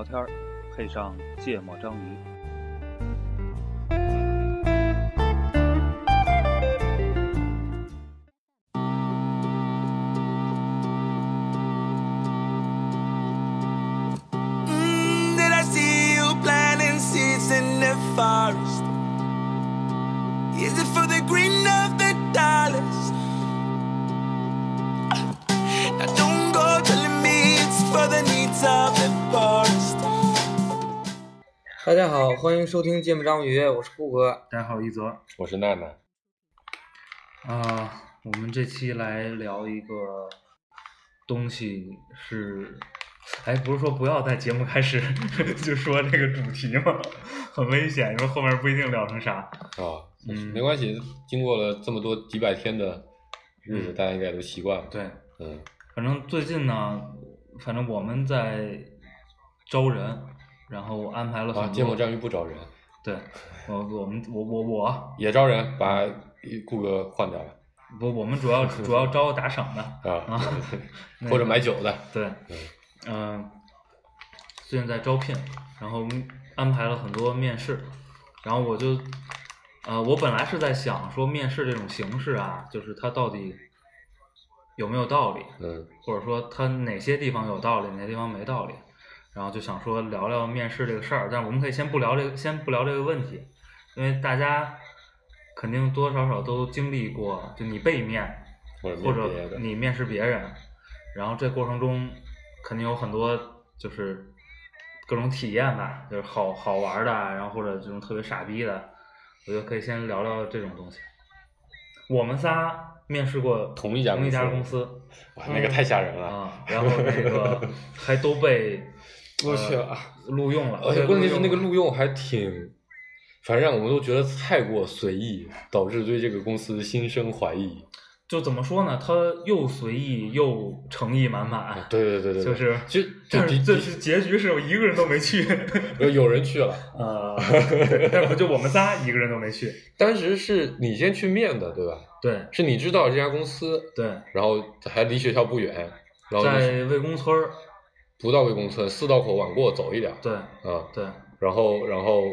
聊天儿，配上芥末章鱼。家好，欢迎收听《芥末章鱼》，我是顾哥。大家好，一泽我是娜娜，啊、我们这期来聊一个东西是，哎，不是说不要在节目开始 就说这个主题吗？很危险，因为后面不一定聊成啥。啊，嗯没关系，经过了这么多几百天的日子，嗯大家应该都习惯了。，对，嗯，反正最近呢，反正我们在招人，然后我安排了很啊，多。芥末章鱼不招人，对，我我们我我我也招人，把顾哥换掉了不，我们主要主要招打赏的。啊啊，或者买酒的，对，嗯、最近在招聘，然后安排了很多面试，然后我就，呃，我本来是在想说面试这种形式啊，就是它到底有没有道理，嗯或者说它哪些地方有道理，哪些地方没道理，然后就想说聊聊面试这个事儿，但是我们可以先不聊这个，先不聊这个问题，因为大家肯定多多少少都经历过，就你被面，或者你面试别人，然后这过程中肯定有很多就是各种体验吧，就是好好玩的，然后或者这种特别傻逼的，我觉得可以先聊聊这种东西。我们仨面试过同一家同一家公公司哇，那个太吓人了。啊，然后那个 还都被录取了呃录用了，而且关键是那个录录用还挺，反正让我们都觉得太过随意，导致对这个公司心生怀疑。就怎么说呢？他又随意又诚意满满，对对对对，对就是就就但是这是结局是有一个人都没去。有有人去了，呃，但不就我们仨一个人都没去。当时是你先去面的，对吧？对是你知道这家公司，对，然后还离学校不远，然后在魏公村儿。不到魏公村，四道口往过走一点，对啊，对然后然后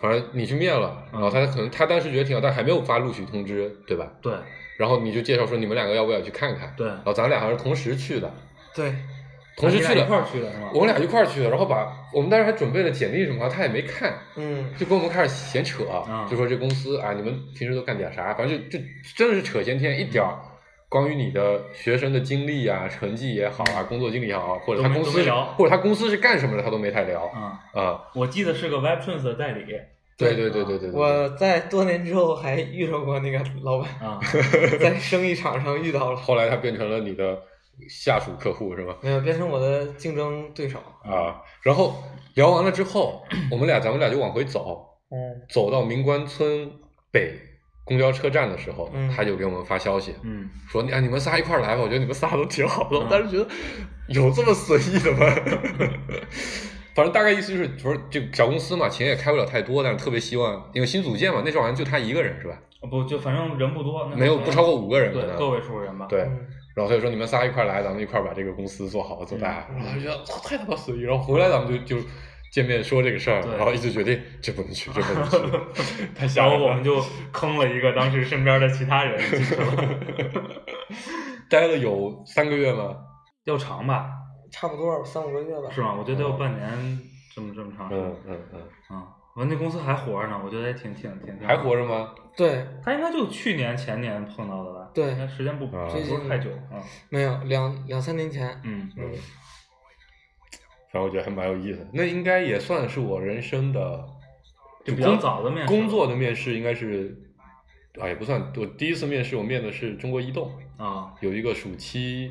反正你去面了，然后他可能他当时觉得挺好，但还没有发录取通知，对吧？对然后你就介绍说你们两个要不要去看看？对，然后咱俩好像是同时去的，对，同时去了啊你俩一块儿去的是吗？我们俩一块儿去的，然后把我们当时还准备了简历什么，他也没看，嗯，就跟我们开始闲扯，啊就说这公司啊，你们平时都干点啥？反正就就真的是扯闲天，一点儿关于你的学生的经历啊、成绩也好啊、工作经历也好，或者他公司聊。或者他公司是干什么的，他都没太聊啊，啊。我记得是个 WebTrans 的代理。对对对对对对，我在多年之后还遇到过那个老板，啊，在生意场上遇到了，后来他变成了你的下属客户是吗？没有变成我的竞争对手。啊，然后聊完了之后，我们俩咱们俩就往回走，嗯。走到明关村北公交车站的时候，嗯他就给我们发消息，嗯，说啊你们仨一块儿来吧，我觉得你们仨都挺好的。我嗯当时觉得有这么随意的吗？反正大概意思就是，不是这个小公司嘛，钱也开不了太多，但是特别希望，因为新组建嘛，那时候好像就他一个人是吧？不就反正人不多，没有不超过五个人可对，能个位数人吧。对，嗯然后他就说你们仨一块儿来，咱们一块儿把这个公司做好做大。嗯然后他就觉得操太他妈随意，然后回来咱们就就见面说这个事儿，然后一直决定这不能去，这不能去，太吓人了。然后我们就坑了一个当时身边的其他人进去了，待了有三个月吗？要长吧？差不多三五个月吧。是吗？我觉得得有半年这么这么长时间。嗯嗯嗯，啊，完那公司还活着呢，我觉得也挺挺挺挺。还活？着吗？对，他应该就去年前年碰到的吧？对应该时间不不啊是太久啊。没有两两三年前。嗯嗯，反正我觉得还蛮有意思的。那应该也算是我人生的就比较早的面试工作的面试，应该是啊也不算。我第一次面试，我面的是中国移动，啊有一个暑期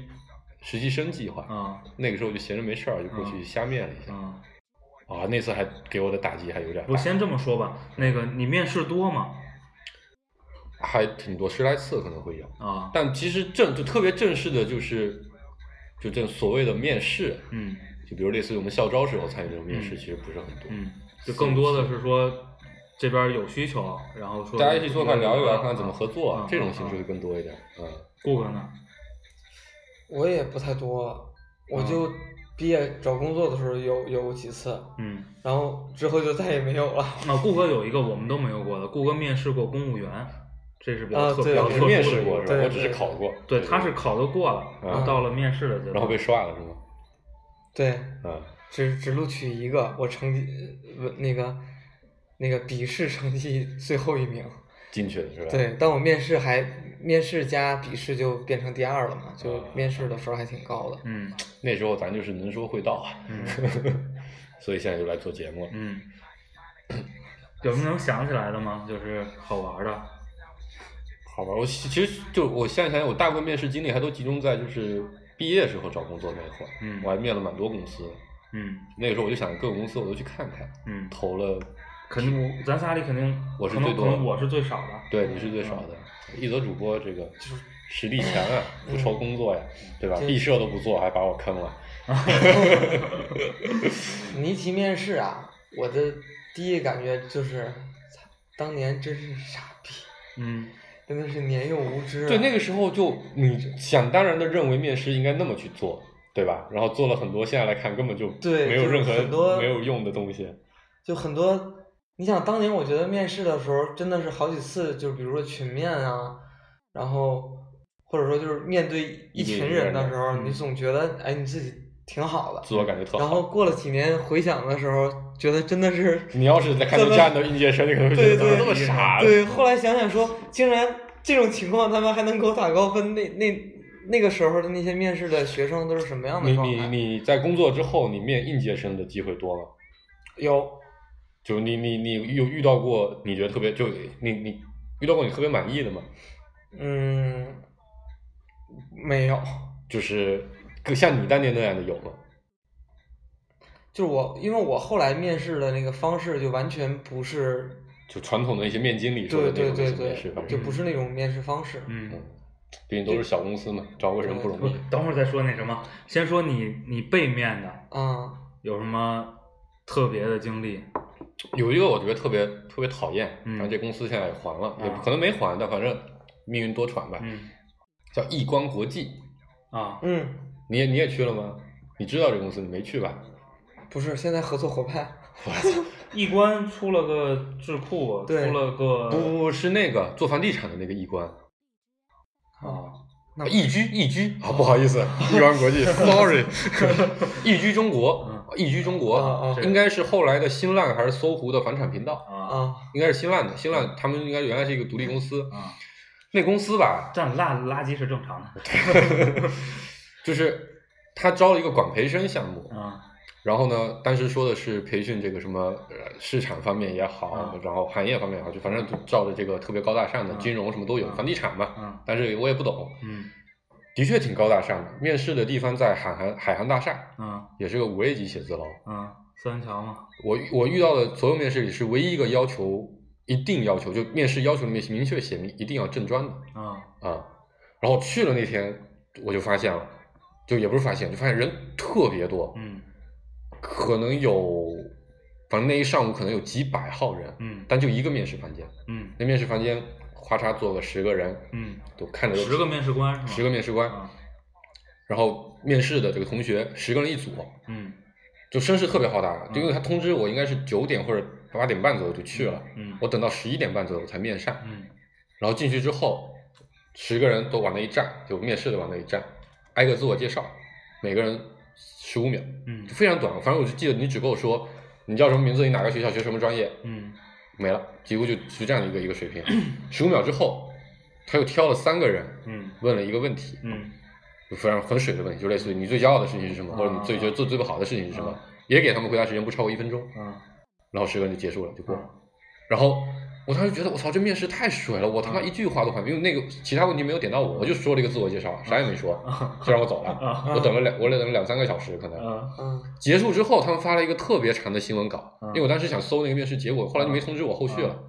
实习生计划。啊那个时候就闲着没事儿，就过去嗯瞎面了一下。啊！啊，那次还给我的打击还有点，我先这么说吧，那个你面试多吗？还挺多，十来次可能会有。啊，但其实正就特别正式的，就是就这所谓的面试，嗯就比如类似于我们校招时候参与这种面试，嗯其实不是很多。嗯，就更多的是说这边有需求，然后说大家一起坐下聊一聊，看看怎么合作，啊这种形式会更多一点。嗯，顾哥呢？我也不太多，我就毕业找工作的时候有有过几次，嗯，然后之后就再也没有了。那，顾哥有一个我们都没有过的，顾哥面试过公务员，这是比较特比较特殊的面试过是吧？我只是考过。对，他是考的过了，然后到了面试的阶段，然后被刷了是吗？对，啊，只只录取一个，我成绩呃那个那个笔试成绩 最后一名。进去的是吧？，对，但我面试还面试加笔试就变成第二了嘛，就啊面试的分儿还挺高的。嗯那时候咱就是能说会道啊，嗯 所以现在就来做节目了。嗯，有没有能想起来的吗？就是好玩的，好玩，我其其实就我现在想想，我大部分面试经历还都集中在就是毕业时候找工作那会儿，嗯我还面了蛮多公司，嗯。那个时候我就想各个公司我都去看看，嗯，投了，肯定我咱仨里肯定我是最多可能我是最少的，对，你是最少的，一则主播这个就是实力强啊，不愁工作呀，对吧？毕设都不做，还把我坑了，你一提面试啊，我的第一感觉就是，当年真是傻逼，嗯真的是年幼无知、啊。对，那个时候就你想当然的认为面试应该那么去做，对吧？然后做了很多，现在来看根本就对没有任何很多没有用的东西。就很多，你想当年我觉得面试的时候真的是好几次，就是比如说群面啊，然后或者说就是面对一群人的时候，嗯你总觉得哎你自己挺好的，自我感觉特好。然后过了几年回想的时候，觉得真的是 你要是在看怎么见这样的应届生，你可能会觉得怎么这么傻？对，后来想想说，竟然这种情况他们还能给我打高分，那那那个时候的那些面试的学生都是什么样的你状态？你你在工作之后，你面应届生的机会多吗？有就你你你有遇到过你觉得特别就你你遇到过你特别满意的吗？嗯没有？就是跟像你当年那样的有吗？就是我，因为我后来面试的那个方式就完全不是，就传统的一些面经理说的对那种对对面试方式，对，就不是那种面试方式。嗯。毕竟都是小公司嘛，找个人不容易。，等会儿再说那什么，先说你你背面的啊，有什么特别的经历？有一个我觉得特别特别讨厌，然后这公司现在也还了，也啊可能没还，但反正命运多舛吧。嗯叫易光国际，啊，嗯，你也你也去了吗？你知道这公司，你没去吧？不是，现在合作伙伴。易观出了个智库，对出了个不不不是那个做房地产的那个易观，啊，那易居易居啊，不好意思，易观国际，sorry，易居中国嗯，易居中国啊啊应该是后来的新浪还是搜狐的房产频道，啊啊，应该是新浪的，新浪他们应该原来是一个独立公司，啊，那公司吧，占垃垃圾是正常的就是他招了一个管培生项目，啊然后呢，当时说的是培训这个什么呃市场方面也好，嗯然后行业方面也好，就反正就照着这个特别高大上的嗯金融什么都有，嗯房地产嘛，嗯但是我也不懂，嗯的确挺高大上的。面试的地方在海航海航大厦，嗯也是个五 A 级写字楼。嗯，四元桥嘛，我我遇到的所有面试里是唯一一个要求，一定要求就面试要求里面明确写明一定要正装的啊啊。然后去了那天我就发现了，就也不是发现，就发现人特别多，嗯可能有，反正那一上午可能有几百号人，嗯但就一个面试房间，嗯。那面试房间咔嚓坐个十个人，嗯，都看着都十个面试官是吗？十个面试官，啊。然后面试的这个同学十个人一组，嗯。就声势特别浩大，就因为他通知我应该是九点或者八点半左右就去了，嗯我等到十一点半左右才面上，嗯。然后进去之后，十个人都往那一站，就面试的往那一站，挨个自我介绍，每个人十五秒，嗯就非常短。反正我就记得你只跟我说你叫什么名字，你哪个学校学什么专业，嗯没了，几乎就就这样的一个一个水平。十五秒之后，他又挑了三个人嗯问了一个问题，嗯就非常很水的问题，就类似于你最骄傲的事情是什么，啊或者你最觉得做最不好的事情是什么啊，也给他们回答时间不超过一分钟，啊然后十个人就结束了，就过了。啊然后我当时觉得我操，这面试太水了，我他妈嗯一句话都还没，因为那个其他问题没有点到我，我就说了一个自我介绍，啥也没说，啊就让我走了。啊我等了两，我等了两三个小时，可能结束之后，他们发了一个特别长的新闻稿，嗯因为我当时想搜那个面试结果，后来就没通知我后续了。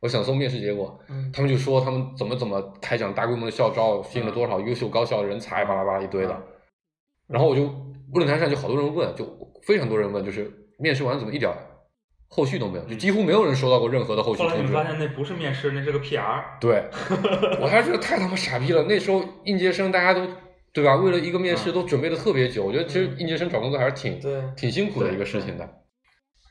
我想搜面试结果，嗯他们就说他们怎么怎么开展大规模的校招，吸引了多少优秀高校的人才，巴拉巴拉一堆的。然后我就论坛上就好多人问，就非常多人问，就是面试完怎么一点后续都没有，就几乎没有人收到过任何的后续通知。后来你发现那不是面试，那是个 PR。对，我还是觉得太他妈傻逼了。那时候应届生大家都对吧？为了一个面试嗯都准备的特别久，我觉得其实应届生找工作还是挺挺辛苦的一个事情的。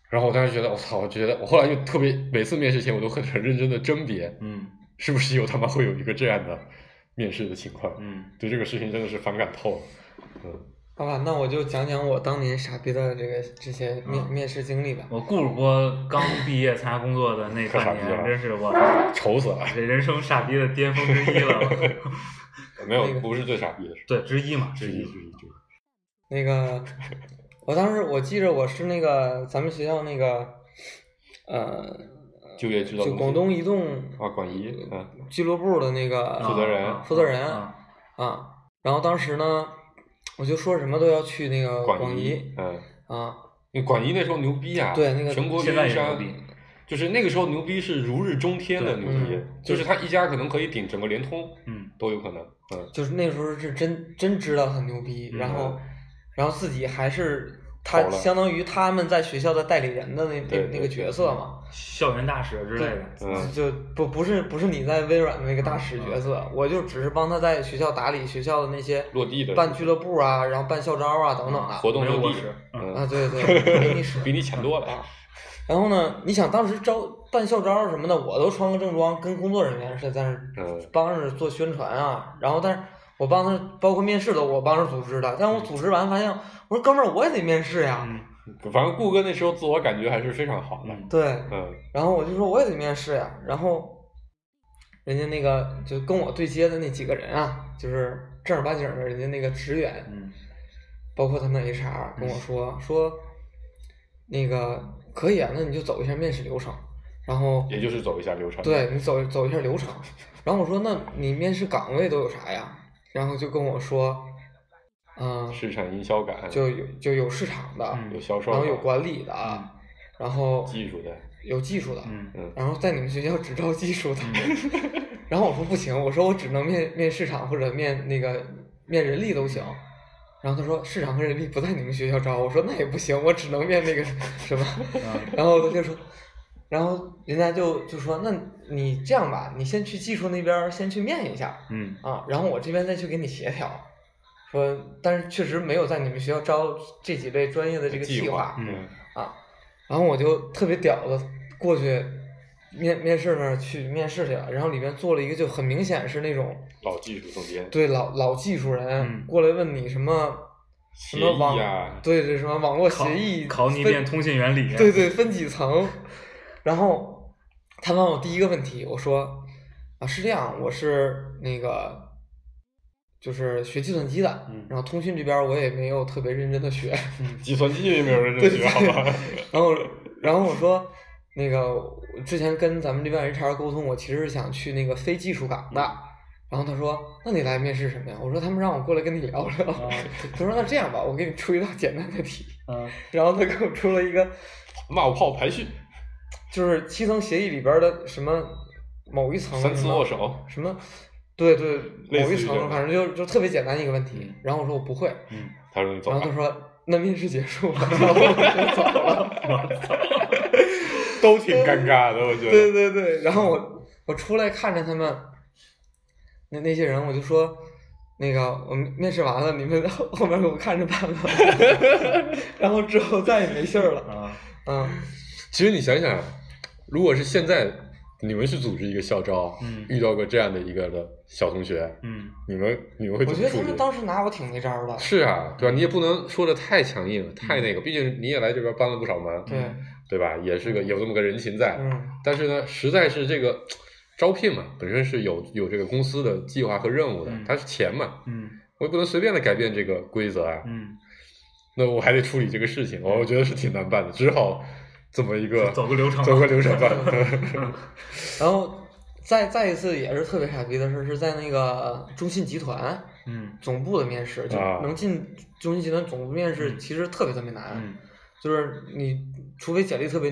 然后我当时觉得，我操，我觉得我后来就特别，每次面试前我都很很认真的甄别，嗯 是不是有他妈会有一个这样的面试的情况。嗯对这个事情真的是反感透了。嗯，好吧，那我就讲讲我当年傻逼的这个这些面、嗯面试经历吧。我顾主播刚毕业参加工作的那半年，真是我愁死了。这人生傻逼的巅峰之一了。没有那，个不是最傻逼的事。对，之一嘛，之一之一，。之一，那个，我当时我记着我是那个咱们学校那个，呃，就业指导就广东移动啊，广移，嗯，俱乐部的那个负责人啊负责人啊啊。然后当时呢，我就说什么都要去那个广仪嗯，啊，那广仪那时候牛逼啊，对那个全国现在运营商就是那个时候牛逼是如日中天的牛逼嗯，就是他一家可能可以顶整个联通嗯都有可能，嗯，就是那时候是真真知道他牛逼，然后然后自己还是他相当于他们在学校的代理人的那那那个角色嘛。校园大使之类的。嗯。就不不是不是你在微软的那个大使角色，我就只是帮他在学校打理学校的那些落地的办俱乐部啊，然后办校招啊等等的。活动落地。啊，嗯，对对，比你使。比你强多了啊，然后呢，你想当时招办校招什么的，我都穿个正装，跟工作人员是在那帮着做宣传啊。然后，但是我帮他，包括面试的，我帮着组织的。但我组织完发现，我说哥们儿，我也得面试呀。嗯反正顾哥那时候自我感觉还是非常好的，嗯对，嗯然后我就说我也得面试呀。然后，人家那个就跟我对接的那几个人啊，就是正儿八经的人家那个职员，嗯包括他们 HR 跟我说说，那个可以啊，那你就走一下面试流程，然后也就是走一下流程，对你走走一下流程，然后我说那你面试岗位都有啥呀？然后就跟我说，嗯、市场营销感，就有就有市场的，嗯有销售，然后有管理的，然后技术的，有技术的，嗯嗯然后在你们学校只招技术的，然后我说不行，我说我只能面面市场或者面那个面人力都行。然后他说市场和人力不在你们学校招，我说那也不行，我只能面那个 什么。然后他就说，然后人家就就说，那你这样吧，你先去技术那边先去面一下嗯啊，然后我这边再去给你协调。说，但是确实没有在你们学校招这几类专业的这个计计划，嗯啊，然后我就特别屌的过去面面试那儿去面试去了，然后里面坐了一个就很明显是那种老技术总监，对老老技术人、嗯过来问你什么什么网、呀，对对什么网络协议考你一分遍通信原理。对对分几层，然后他问我第一个问题，我说啊是这样，我是那个。就是学计算机的，嗯然后通讯这边我也没有特别认真的学，计算机也没有人对这学，好吧？然后，然后我说，那个我之前跟咱们这边 HR 沟通，我其实是想去那个非技术岗的。然后他说：“那你来面试什么呀？”我说：“他们让我过来跟你聊聊。他说：“那这样吧，我给你出一道简单的题。嗯” 然后他给我出了一个，冒泡排序，就是七层协议里边的什么某一层三次握手，什么，对对，某一层，反正就就特别简单一个问题。然后我说我不会，嗯，他说你走然后他，说：“那面试结束了。”然后我就走了。都挺尴尬的，我觉得。对对对，然后我我出来看着他们，那那些人，我就说，那个我们面试完了，你们后后面给我看着办吧。然后之后再也没信儿了。啊，嗯，其实你想想，如果是现在你们去组织一个校招，嗯遇到过这样的一个的小同学，嗯你们你们会我觉得他们？当时拿我挺没招儿的。是啊，对吧？你也不能说的太强硬，太那个，毕竟你也来这边帮了不少忙，对，对吧？也是个有这么个人情在。嗯，但是呢，实在是这个招聘嘛，本身是有有这个公司的计划和任务的嗯，它是钱嘛，嗯我也不能随便的改变这个规则啊。嗯，那我还得处理这个事情，我觉得是挺难办的，只好这么一个走个流程吧走个流程吧。然后再再一次也是特别傻逼的事，是在那个中信集团嗯。总部的面试，就啊。能进中信集团总部面试，嗯。其实特别特别难。嗯。就是你除非简历特别，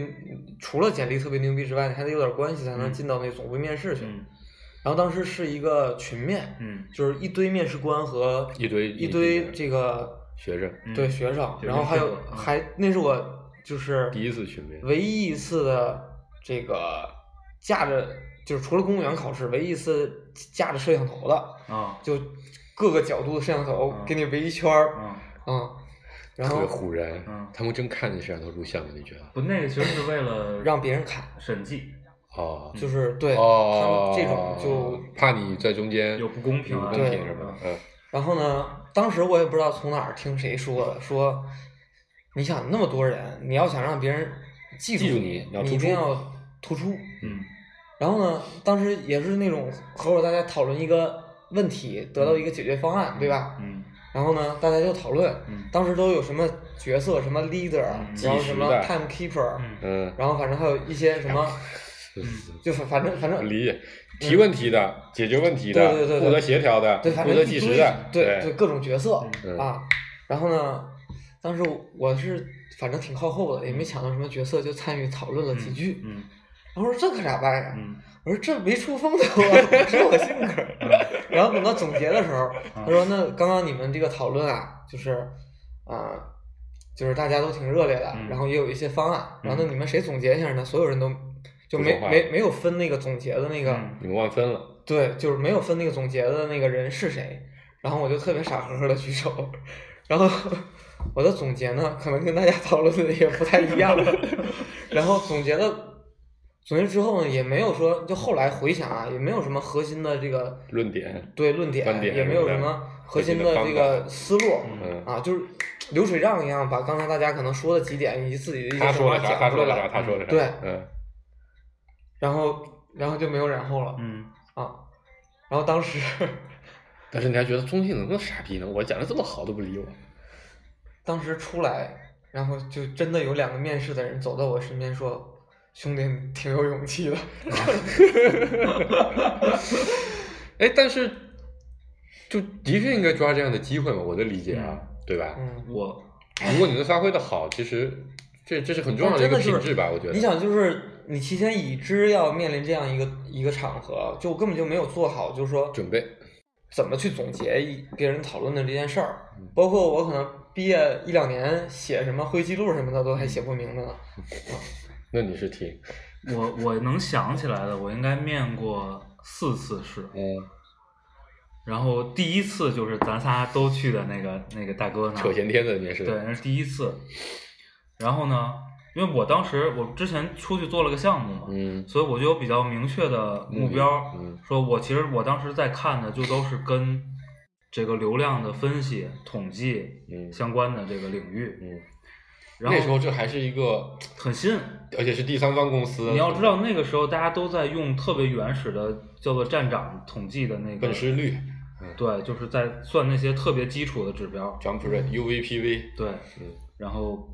除了简历特别牛逼之外，你还得有点关系才能嗯。进到那总部面试去。嗯。然后当时是一个群面，嗯就是一堆面试官和一堆一堆这个学生嗯。对学生，然后还有还那是我就是第一次群面，唯一一次的这个架着，就是除了公务员考试，唯一一次架着摄像头的，啊。就各个角度的摄像头嗯给你围一圈儿，嗯嗯，然特别后唬人嗯，他们真看见摄像头录像的，你觉得？不，那个其实是为了让别人看，审计，哦，就是对他哦们，这种就怕你在中间有不公平啊。不公对平是吧？嗯，然后呢，当时我也不知道从哪儿听谁说的，说你想那么多人，你要想让别人记住你你一定要突出。嗯。然后呢，当时也是那种合伙大家讨论一个问题，得到一个解决方案，对吧？嗯。然后呢，大家就讨论，嗯。当时都有什么角色，什么 leader，、嗯然后什么 timekeeper，、嗯。嗯，然后反正还有一些什么，就反反正反正理解提问题的、解决问题的、对对对对。负责协调的、对，负责计时的，对对。对各种角色、嗯。啊。然后呢，当时我是反正挺靠后的，也没抢到什么角色，就参与讨论了几句。嗯然后说这可咋办呀？嗯我说这没出风头啊，不是我性格。然后等到总结的时候，他说：“那刚刚你们这个讨论啊，就是啊、就是大家都挺热烈的，嗯然后也有一些方案。然后嗯那你们谁总结一下呢？所有人都就没没没有分那个总结的那个，嗯你们忘分了。对，就是没有分那个总结的那个人是谁。然后我就特别傻呵呵的举手，然后我的总结呢，可能跟大家讨论的也不太一样。然后总结的总结之后呢，也没有说，就后来回想啊，也没有什么核心的这个论点，对论点，观点也没有什么核心的这个思路嗯，啊，就是流水账一样，把刚才大家可能说的几点以及自己的一些想法他说了啥？他讲出来说了啥？他，说的啥？对嗯，然后然后就没有然后了嗯啊，然后当时。但是你还觉得中信怎么那么傻逼呢？我讲的这么好都不理我。当时出来，然后就真的有两个面试的人走到我身边说：“兄弟，你挺有勇气的。哎，但是就的确应该抓这样的机会嘛，我的理解啊，对吧”？嗯，我如果你能发挥的好，其实这这是很重要的一个品质吧，我觉得。你想，就是你提前已知要面临这样一个一个场合，就根本就没有做好，就是说准备，怎么去总结一别人讨论的这件事儿。嗯包括我可能毕业一两年写什么会议记录什么的，都还写不明白呢。那你是挺我我能想起来的，我应该面过四次试，嗯然后第一次就是咱仨都去的那个那个大哥那儿扯闲天的面试。对，那是第一次。然后呢，因为我当时我之前出去做了个项目嘛，嗯所以我就有比较明确的目标，嗯说我其实我当时在看的就都是跟这个流量的分析、统计嗯相关的这个领域。嗯，然后那时候这还是一个，很新，而且是第三方公司。你要知道那个时候大家都在用特别原始的叫做站长统计的那个本失率、对，就是在算那些特别基础的指标。jump rate、UVPV，对，嗯然后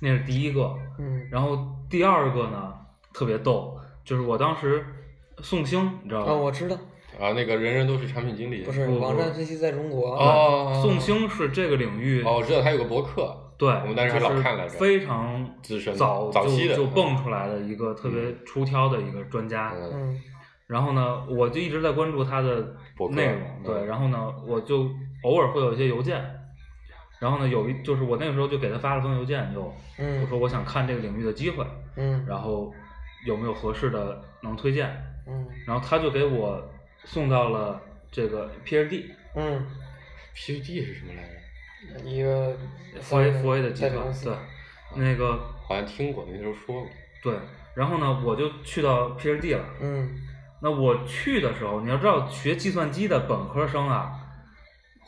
那是第一个，嗯然后第二个呢特别逗，就是我当时宋兴，你知道啊，哦？我知道，啊，那个人人都是产品经理。不是网站分析在中国。哦，宋兴是这个领域，哦，我知道他有个博客，对，我们当时还老就是看来着非常资深早早期的就就蹦出来的一个特别出挑的一个专家。嗯。嗯。然后呢，我就一直在关注他的内容，嗯。对，然后呢，我就偶尔会有一些邮件，然后呢，有一就是我那个时候就给他发了封邮件，就我嗯。说我想看这个领域的机会，嗯。然后有没有合适的能推荐，嗯。然后他就给我送到了这个 PhD 嗯，PhD 是什么来着？一个福 A 福 A 的集团对，那个好像听过，那时候说过。对，然后呢，我就去到 PhD 了。嗯那我去的时候，你要知道，学计算机的本科生啊，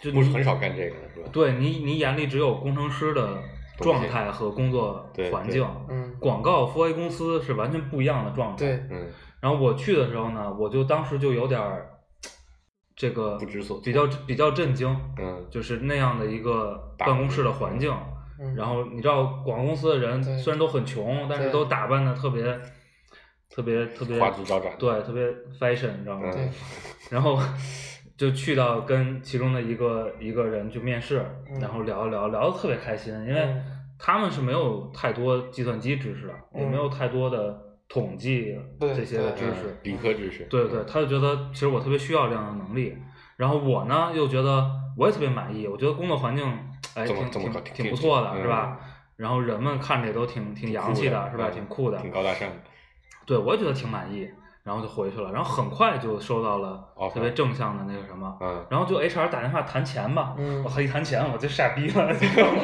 就不是很少干这个的，是吧？对你，你眼里只有工程师的状态和工作环境。嗯，广告 f A 公司是完全不一样的状态。对，嗯，然后我去的时候呢，我就当时就有点儿这个不知所措比较比较震惊，嗯就是那样的一个办公室的环境。嗯然后你知道，广告公司的人虽然都很穷，但是都打扮的特别特别特别花枝招展。对，特别 fashion，你知道吗？对，然后就去到跟其中的一个一个人去面试，嗯然后聊一聊，聊的特别开心，因为嗯他们是没有太多计算机知识的，也没有太多的统计对这些知识嗯，理科知识。对对，他就觉得其实我特别需要这样的能力，然后我呢又觉得我也特别满意，我觉得工作环境哎挺挺挺挺不错的，嗯是吧？然后人们看着也都挺挺洋气的，是吧？嗯挺酷的，挺高大上的。对，我也觉得挺满意。然后就回去了，然后很快就收到了特别正向的那个什么，嗯，然后就 HR 打电话谈钱吧，嗯我操一谈钱我就傻逼了，你知道吗？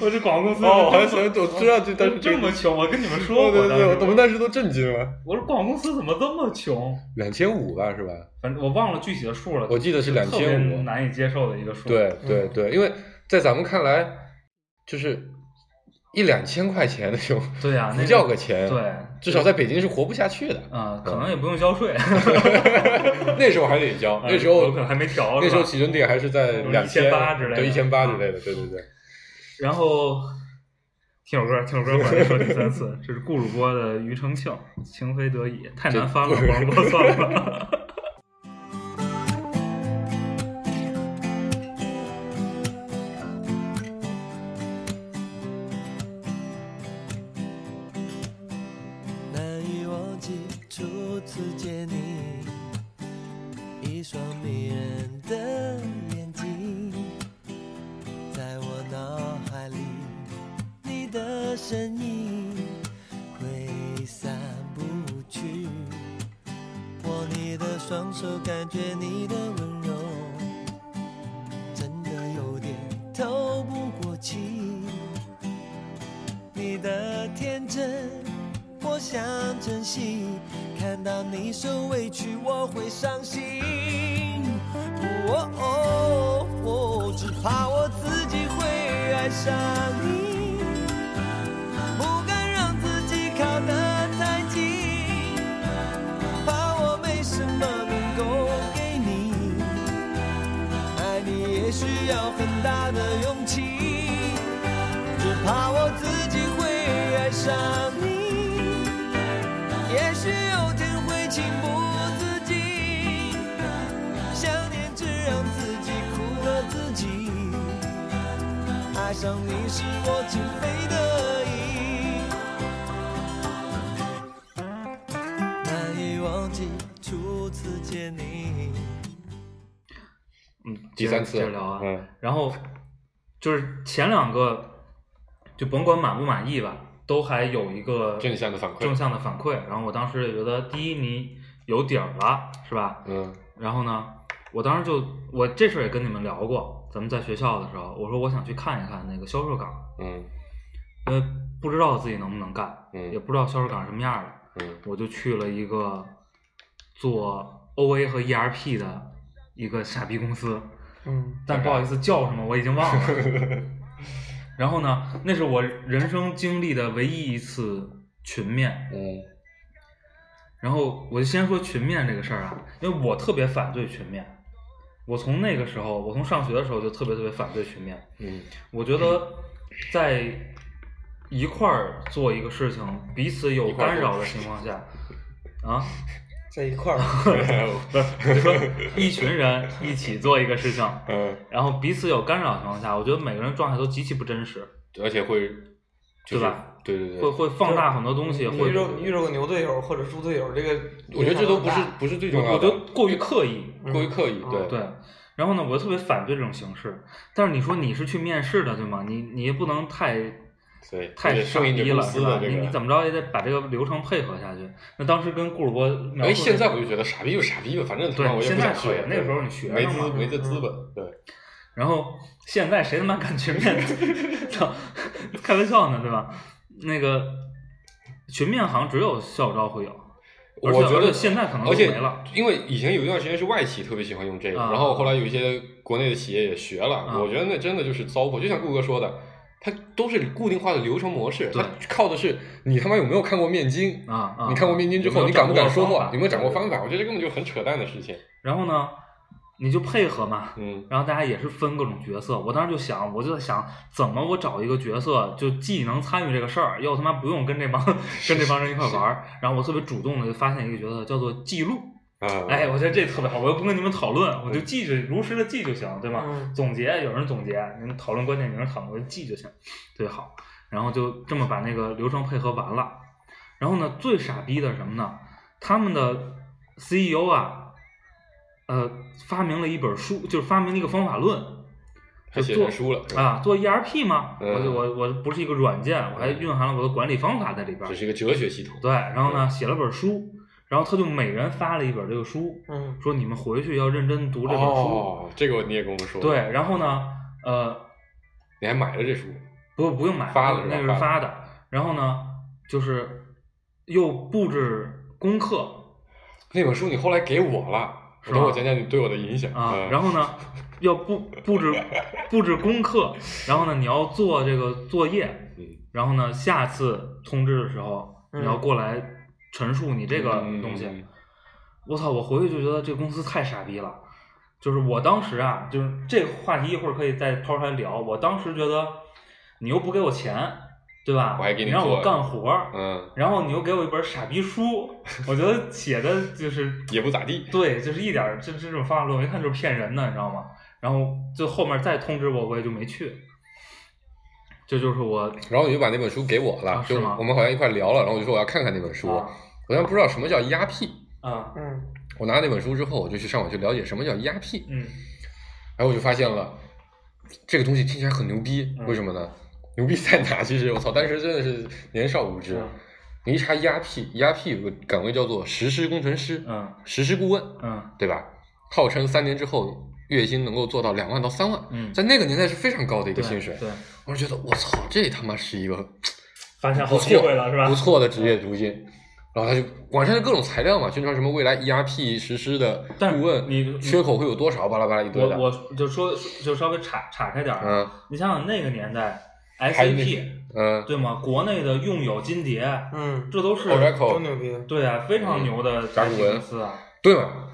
我这广告公司哦，我还这么想，我知道这，但是这么穷，我跟你们说过，对对对，当时我们当时都震惊了，我说广告公司怎么这么穷？两千五吧，是吧？反正我忘了具体的数了，我记得是就特别2500难以接受的一个数。对对对，因为在咱们看来，就是一两千块钱那种，对呀、那不叫个钱，对，至少在北京是活不下去的。啊、可能也不用交税，那时候还得交，那时候有可能还没调，那时候起征点还是在有两千1800之类的对一千八之嗯类的，对对对。然后听首歌，听首歌，我再说第三次，这是顾主播的庾澄庆，《情非得已》，太难翻了，我播算了。个，就甭管满不满意吧，都还有一个正向的反馈正向的反馈。然后我当时也觉得，第一你有底儿了，是吧？嗯然后呢，我当时就我这事儿也跟你们聊过，咱们在学校的时候，我说我想去看一看那个销售岗，嗯因为不知道自己能不能干，嗯也不知道销售岗是什么样的，嗯我就去了一个做 OA 和 ERP 的一个傻逼公司，嗯但不好意思叫什么我已经忘了。然后呢，那是我人生经历的唯一一次群面。嗯然后我就先说群面这个事儿啊，因为我特别反对群面。我从那个时候，我从上学的时候就特别特别反对群面。嗯我觉得在一块儿做一个事情，彼此有干扰的情况下，啊，在一块儿 不是，我 就说一群人一起做一个事情，嗯，然后彼此有干扰的情况下，我觉得每个人状态都极其不真实，而且会，就是对吧？对对对，会会放大很多东西，会遇着你遇着个牛队友或者猪队友，这个我觉得这都不是不是最重要的，我觉得过于刻意，过于刻意，嗯对对。然后呢，我就特别反对这种形式。但是你说你是去面试的，对吗？你你也不能太对，太傻逼了。你你怎么着也得把这个流程配合下去。那当时跟顾主播哎，现在我就觉得傻逼就傻逼吧，反正他妈对我也现在可以不想去。那个时候你学没资没这资本，对，然后现在谁他妈敢群面？操，开玩笑呢，对吧？那个群面好像只有校招会有，我觉得现在可能都而且没了。因为以前有一段时间是外企特别喜欢用这个，啊然后后来有一些国内的企业也学了，啊我觉得那真的就是糟粕。就像顾哥说的，它都是固定化的流程模式，对它靠的是你他妈有没有看过面经啊啊你看过面经之后，有有你敢不敢说话有没有掌握方法？我觉得这根本就很扯淡的事情。然后呢，你就配合嘛，嗯然后大家也是分各种角色。我当时就想，我就在想，怎么我找一个角色，就既能参与这个事儿，又他妈不用跟这帮 跟这帮人一块玩儿。然后我特别主动的就发现一个角色叫做记录。啊，哎，我觉得这特别好，我又不跟你们讨论，我就记着如实的记就行，对吗？嗯总结有人总结，你们讨论关键有人讨论，我就记就行，特别好。然后就这么把那个流程配合完了。然后呢，最傻逼的是什么呢？他们的 CEO 啊，呃，发明了一本书，就是发明了一个方法论，他写就做书了，啊，做 ERP 吗，嗯我就我我不是一个软件，我还蕴含了我的管理方法在里边儿这。是一个哲学系统。对，然后呢，写了本书，然后他就每人发了一本这个书，嗯说你们回去要认真读这本书。哦，这个你也跟我们说。对，，然后呢，呃，你还买了这书。不不用买，发的那个是发的。然后呢，就是又布置功课那本书你后来给我了，是吧我等我讲讲你对我的影响啊，嗯然后呢，要布布置布置功课，然后呢，你要做这个作业，嗯然后呢，下次通知的时候嗯你要过来陈述你这个嗯东西。嗯我操！我回去就觉得这公司太傻逼了。就是我当时啊，就是这个话题一会儿可以再抛出来聊。我当时觉得你又不给我钱，对吧？我还给你让我干活儿，嗯，然后你又给我一本傻逼书，我觉得写的就是 也不咋地。对，就是一点儿这这种方法论，我一看就是骗人的，你知道吗？然后就后面再通知我，我也就没去。这就是我然后你就把那本书给我了，就是啊吗我们好像一块聊了，然后我就说我要看看那本书。啊我当时不知道什么叫 ERP，啊嗯我拿那本书之后，我就去上网去了解什么叫 ERP，嗯然后我就发现了这个东西听起来很牛逼，嗯为什么呢？牛逼在哪？其实我操，当时真的是年少无知嗯。你一查 ERP，ERP 有个岗位叫做实施工程师，嗯实施顾问，嗯对吧？号称三年之后月薪能够做到两万到三万，嗯，在那个年代是非常高的一个薪水。对，我就觉得我操，这他妈是一个发现不好机会错了是吧？不错的职业途径。然后他就网上就各种材料嘛，宣传什么未来 ERP 实施的顾问，你缺口会有多少，巴拉巴拉一堆的。我我就说就稍微岔岔开点儿啊，嗯你想想那个年代，SAP 嗯，对吗？国内的用友、金蝶，嗯，这都是。对啊，非常牛的甲骨文公司啊。对嘛？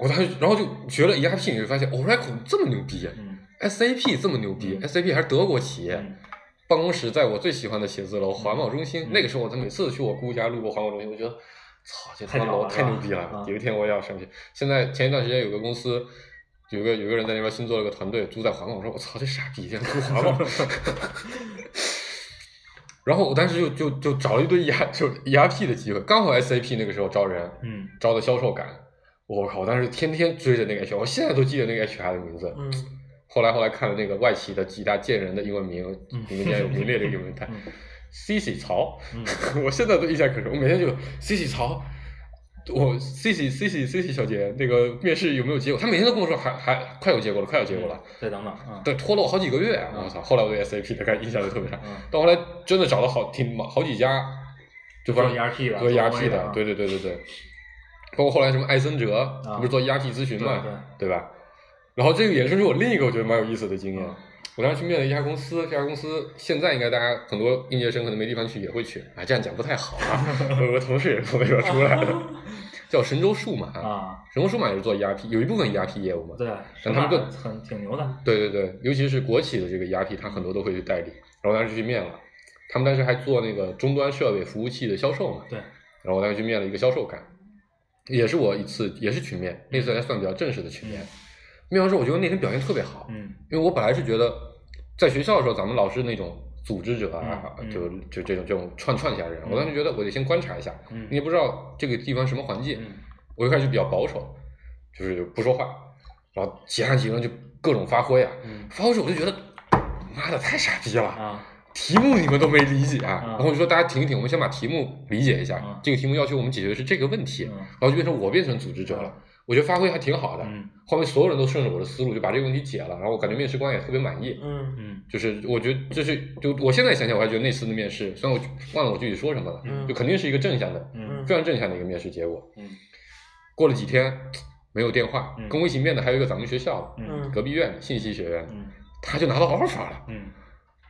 我当时然后就学了 ERP，你就发现 Oracle 这么牛逼嗯，SAP 这么牛逼嗯，SAP 还是德国企业。嗯办公室在我最喜欢的写字楼环贸中心，那个时候我他每次去我姑家路过环贸中心，我觉得，操，这他妈楼太牛逼了啊！有一天我也要上去。现在前一段时间有个公司，有个有个人在那边新做了个团队，租在环贸，我说我操，这傻逼，竟然租环贸。然后我当时就就就找了一堆 E 就 E R P 的机会，刚好 S A P 那个时候招人，嗯招的销售岗，我靠，我当时天天追着那个 H 我现在都记得那个 H R 的名字。嗯后来后来看了那个外企的几大贱人的英文名，嗯里面有名列这个英文台嗯，C C 曹，嗯 我现在都印象可深，我每天就 C C 曹，我 C C C C C C 小姐那个面试有没有结果？她每天都跟我说还还快有结果了，快有结果了，再等等啊。对，拖了我好几个月我操！后来我对 S A P 的感印象就特别差，嗯，到后来真的找了好挺好几家，就做反 ERP 的做 E R P 做的，对对对对对，包括后来什么艾森哲，不是做 E R P 咨询嘛，啊对对对吧？然后这个衍生出我另一个我觉得蛮有意思的经验嗯。我当时去面了一家公司，这家公司现在应该大家很多应届生可能没地方去，也会去。啊，这样讲不太好啊。我有个同事也是从那边出来的，叫神州数码。啊，神州数码也是做 ERP，有一部分 ERP 业务嘛。对，但他们更很挺牛的。对对对，尤其是国企的这个 ERP，他很多都会去代理。然后我当时去面了，他们当时还做那个终端设备服务器的销售嘛。对，然后我当时去面了一个销售岗，也是我一次也是群面，那次还算比较正式的群面。面完之后，我觉得那天表现特别好，嗯因为我本来是觉得在学校的时候，咱们老师那种组织者啊，嗯嗯就就这种这种串串起来的人，嗯我当时觉得我得先观察一下，嗯。你也不知道这个地方什么环境，嗯我一开始就比较保守，就是不说话，然后其他几个人就各种发挥啊，嗯。发挥时候我就觉得，妈的太傻逼了，啊题目你们都没理解啊，嗯然后我就说大家停一停，我们先把题目理解一下，嗯这个题目要求我们解决的是这个问题，嗯然后就变成我变成组织者了，我觉得发挥还挺好的，嗯。后面所有人都顺着我的思路就把这个问题解了，然后我感觉面试官也特别满意。嗯。嗯。就是我觉得这是就我现在想想，我还觉得那次的面试，虽然我忘了我具体说什么了，嗯。就肯定是一个正向的，嗯。非常正向的一个面试结果。嗯。过了几天没有电话，嗯。跟我一起面的还有一个咱们学校的嗯。隔壁院的信息学院他就拿到 offer 了。嗯，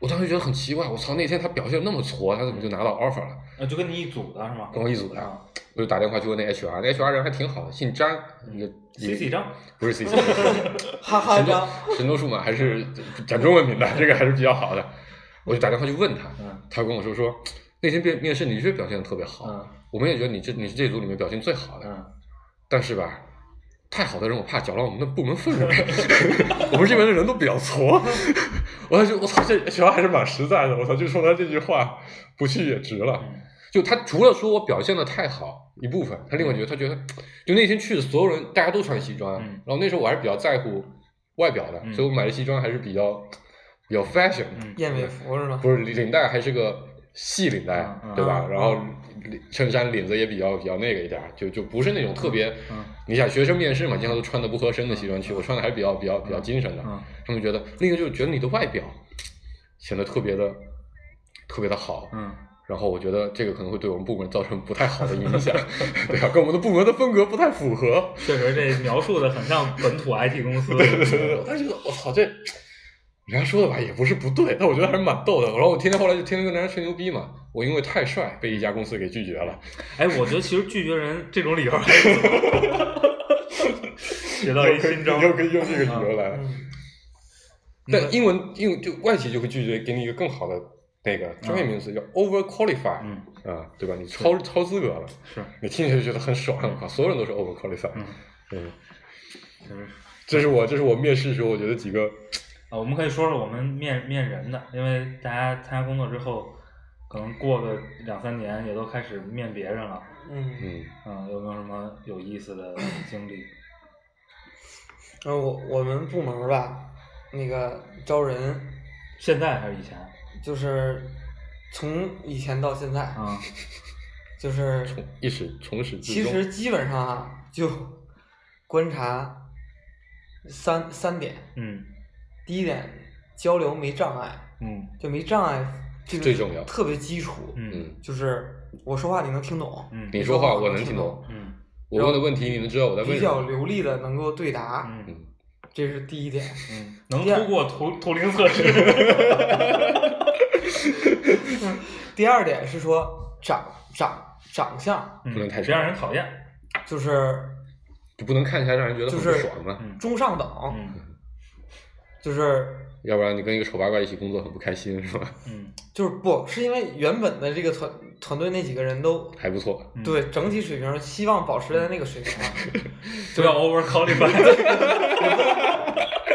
我当时觉得很奇怪，我操，那天他表现那么挫，他怎么就拿到 offer 了？啊，就跟你一组的是吗？跟我一组的，啊我就打电话去问那 HR，那 HR 人还挺好的，姓张，那个，C C 张，不是 C C，哈哈张，神州数码还是讲中文名的，这个还是比较好的。我就打电话去问他，嗯他跟我说说那天面面试你确实表现的特别好，嗯我们也觉得你这你是这组里面表现最好的，嗯但是吧，太好的人我怕搅乱我们的部门氛围，我们这边的人都比较挫。我还觉得我操，这学校还是蛮实在的，我操，就说他这句话，不去也值了。嗯就他除了说我表现的太好一部分，他另外觉得他觉得，就那天去的所有人大家都穿西装，嗯然后那时候我还是比较在乎外表的，嗯所以我买的西装还是比较比较 fashion，、嗯燕尾服是吗？不是领带还是个细领带，对吧？嗯然后衬衫领子也比较比较那个一点儿，就就不是那种特别，嗯你想学生面试嘛，经常都穿的不合身的西装去，我穿的还是比较比较比较精神的。嗯他们觉得另一个就是觉得你的外表显得特别的特别的好，嗯然后我觉得这个可能会对我们部门造成不太好的影响，对啊，跟我们的部门的风格不太符合。确实这描述的很像本土 IT 公司。对对对对，我当时觉得我操，这人家说的吧也不是不对，但我觉得还是蛮逗的。然后我天天后来就天天跟人家吹牛逼嘛，我因为太帅被一家公司给拒绝了。哎，我觉得其实拒绝人这种理由还是 学到一新招。又可以用这个理由来。嗯但英文英文就外企就会拒绝给你一个更好的那个专业名词叫 over qualify，嗯啊，对吧？你超超资格了，是，你听起来就觉得很爽，我靠，所有人都是 over qualify，嗯嗯，这是我这是我面试时候我觉得几个啊，我们可以说说我们面面人的，因为大家参加工作之后，可能过个两三年也都开始面别人了。嗯，嗯嗯，有没有什么有意思的经历？然后我我们部门吧，那个招人现在还是以前？就是从以前到现在，啊，就是从一始从始至其，实基本上啊，就观察三三点。嗯第一点，交流没障碍，嗯就没障碍，这个最重要特别基础。嗯嗯，就是我说话你能听懂，嗯你说话我能听懂，嗯我问的问题你能知道我在问比较，流利的能够对答，嗯嗯，这是第一点。嗯，能通过图图灵测试。第二点是说长长长相，嗯不能太别让人讨厌。就是就不能看起来让人觉得很就是不爽嘛，嗯中上等，嗯就是要不然你跟一个丑八怪一起工作很不开心是吧？嗯就是不是因为原本的这个团团队那几个人都还不错，嗯，对整体水平希望保持在那个水平啊，不要 over qualified。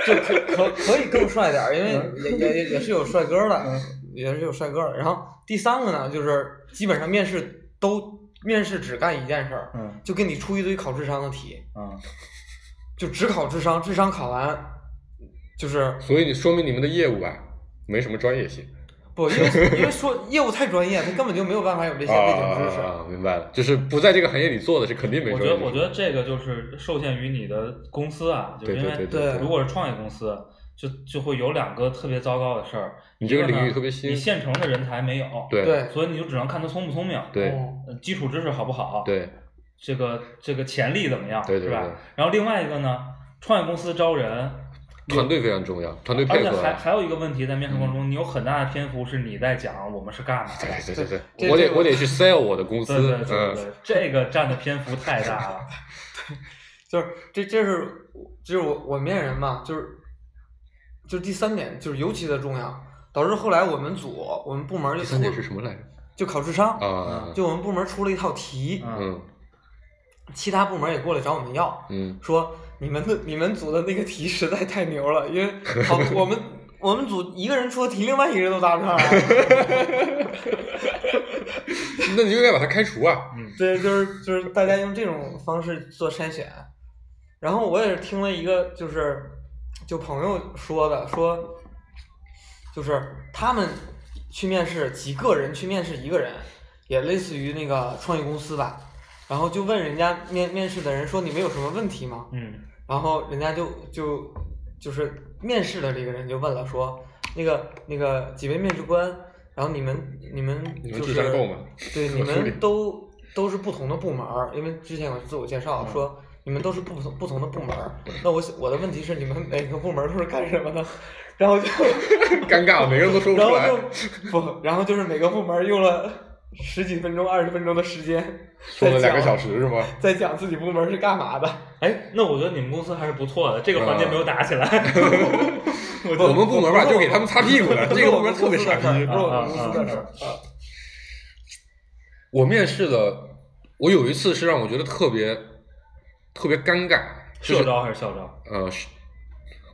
就可可可以更帅点儿，因为也也也也是有帅哥的，嗯也是有帅哥的。然后第三个呢，就是基本上面试都面试只干一件事儿，嗯就给你出一堆考智商的题，嗯就只考智商，智商考完就是所以你说明你们的业务啊没什么专业性。不，因为因为说业务太专业，他根本就没有办法有这些背景知识。啊，明白了，就是不在这个行业里做的是肯定没我觉得。我觉得这个就是受限于你的公司啊，就是因为对对对如果是创业公司，就就会有两个特别糟糕的事儿。你这个呢领域特别新你现成的人才没有，对对所以你就只能看他聪不聪明，对基础知识好不好，，对这个这个潜力怎么样，对对对是吧？然后另外一个呢，创业公司招人，团队非常重要，团队而且配合啊。还还有一个问题，在面试过程中，你有很大的篇幅是你在讲我们是干嘛的，对对对对，我得我得去 sell 我的公司，对对对对这个占的篇幅太大了。对就是这这是就是我我面人嘛，就是就是第三点就是尤其的重要，导致后来我们组我们部门就出第三点是什么来着？就考智商，啊，就我们部门出了一套题，嗯嗯其他部门也过来找我们要，嗯，说你们的你们组的那个题实在太牛了，因为好 我们我们组一个人出的题，另外一个人都答不上来。那你就应该把他开除啊。对，就是就是大家用这种方式做筛选，然后我也是听了一个就是就朋友说的，说就是他们去面试几个人去面试一个人，也类似于那个创业公司吧，然后就问人家面面试的人说你们有什么问题吗？嗯然后人家就就就是面试的这个人就问了说，那个那个几位面试官，然后你们你们就是对，你们都都是不同的部门儿，因为之前有自我介绍嗯说你们都是不同不同的部门儿。那我我的问题是你们每个部门儿都是干什么的？然后就 尴尬了，每个人都说不然后出来。就不，然后就是每个部门儿用了十几分钟、二十分钟的时间，说了两个小，时是吗？在讲自己部门是干嘛的。哎，那我觉得你们公司还是不错的，这个环节没有打起来。我我们部门吧，就给他们擦屁股的，这个部门特别傻逼不是。我们公司的事儿啊啊。我面试的，我有一次是让我觉得特别特别尴尬，就是社招还是校招？呃，是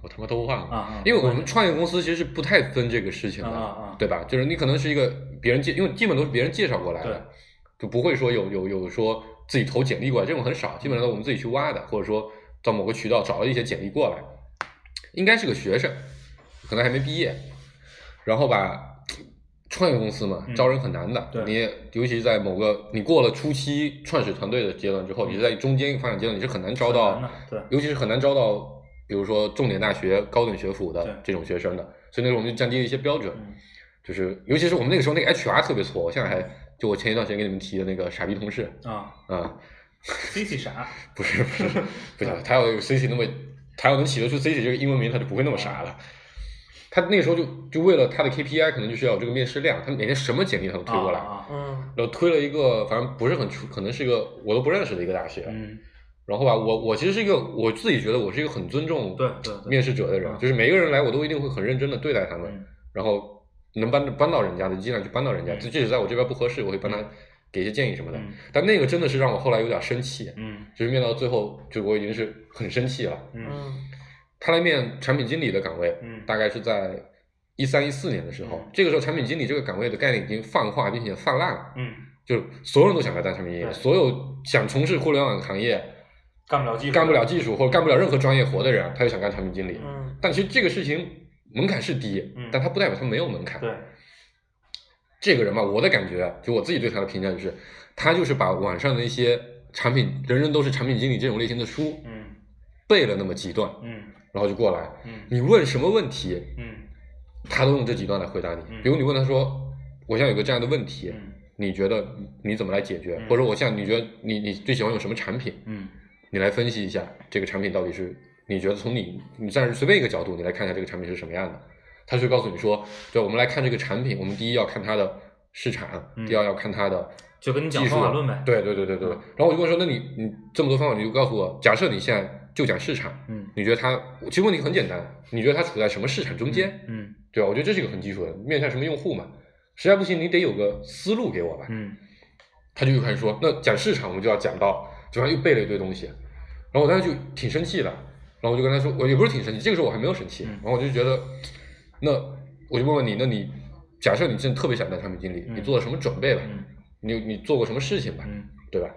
我他妈都忘了因为我们创业公司其实是不太分这个事情的，啊啊啊对吧？就是你可能是一个别人介，因为基本都是别人介绍过来的，就不会说有有有说自己投简历过来，这种很少，基本上都我们自己去挖的，或者说到某个渠道找了一些简历过来，应该是个学生，可能还没毕业，然后吧。创业公司嘛，嗯招人很难的。对你尤其是在某个你过了初期创始团队的阶段之后，你是在中间一个发展阶段，你是很难招到尤其是很难招到，比如说重点大学、高等学府的这种学生的。所以那时候我们就降低了一些标准，嗯就是尤其是我们那个时候那个 HR 特别挫，我现在还就我前一段时间给你们提的那个傻逼同事啊啊、，C C 傻，不是不是不行，他要有 C C 那么，他要能起得出 C C 这个英文名，他就不会那么傻了。他那个时候就就为了他的 KPI，可能就是要有这个面试量，他每天什么简历他都推过来，啊啊嗯然后推了一个反正不是很出，可能是一个我都不认识的一个大学。嗯，然后吧，我我其实是一个我自己觉得我是一个很尊重对面试者的人，嗯。就是每一个人来我都一定会很认真的对待他们，嗯。然后能帮帮到人家的尽量去帮到人家，就即即使在我这边不合适，我会帮他给一些建议什么的。嗯。但那个真的是让我后来有点生气，嗯。就是面到最后，就我已经是很生气了。嗯。嗯他来面产品经理的岗位，嗯。大概是在一三一四年的时候，嗯。这个时候产品经理这个岗位的概念已经泛化并且泛滥了，嗯，就是所有人都想来当产品经理，所有想从事互联网行业干不了技术，干不了技术或者干不了任何专业活的人，他就想干产品经理。嗯。但其实这个事情门槛是低，嗯。但他不代表他没有门槛。对，这个人吧，我的感觉，就我自己对他的评价就是，他就是把网上的一些产品，人人都是产品经理这种类型的书嗯。背了那么几段，嗯。然后就过来，嗯。你问什么问题，嗯。他都用这几段来回答你。嗯。比如你问他说，我现在有个这样的问题，嗯。你觉得你怎么来解决？嗯。或者我现在你觉得你你最喜欢用什么产品？嗯你来分析一下这个产品到底是你觉得从你你暂时随便一个角度，你来看一下这个产品是什么样的。他就告诉你说，对，我们来看这个产品，我们第一要看它的市场，嗯第二要看它的就跟你讲技术方法论呗对对对对对。然后我就跟我说，那你你这么多方法，你就告诉我，假设你现在就讲市场，嗯你觉得它其实问题很简单，你觉得它处在什么市场中间？嗯对吧？我觉得这是一个很基础的，面向什么用户嘛。实在不行，你得有个思路给我吧。嗯他就又开始说，那讲市场我们就要讲到，就反正又背了一堆东西，然后我当时就挺生气的，然后我就跟他说，我也不是挺生气，这个时候我还没有生气，嗯然后我就觉得，那我就问问你，那你假设你真的特别想当产品经理，嗯你做了什么准备吧？嗯你你做过什么事情吧？嗯对吧？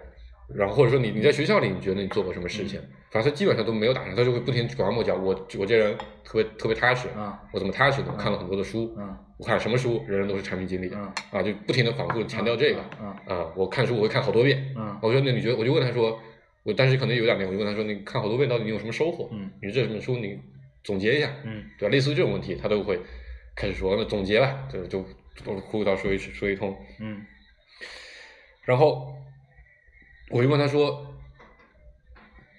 然后或者说你你在学校里你觉得你做过什么事嗯情？反正他基本上都没有打算，他就会不停地拐弯抹角。我我这人特别特别踏实，啊我怎么踏实呢？我看了很多的书，嗯我看什么书，人人都是产品经理，嗯啊，就不停的反复强调这个，嗯啊，我看书我会看好多遍，嗯我说那你觉得，我就问他说，我当时可能有点累，我就问他说，你看好多遍到底你有什么收获？嗯你这本书你总结一下，嗯对吧？类似于这种问题，他都会开始说，那总结吧，就就就胡叨说一说一通，嗯然后我就问他说，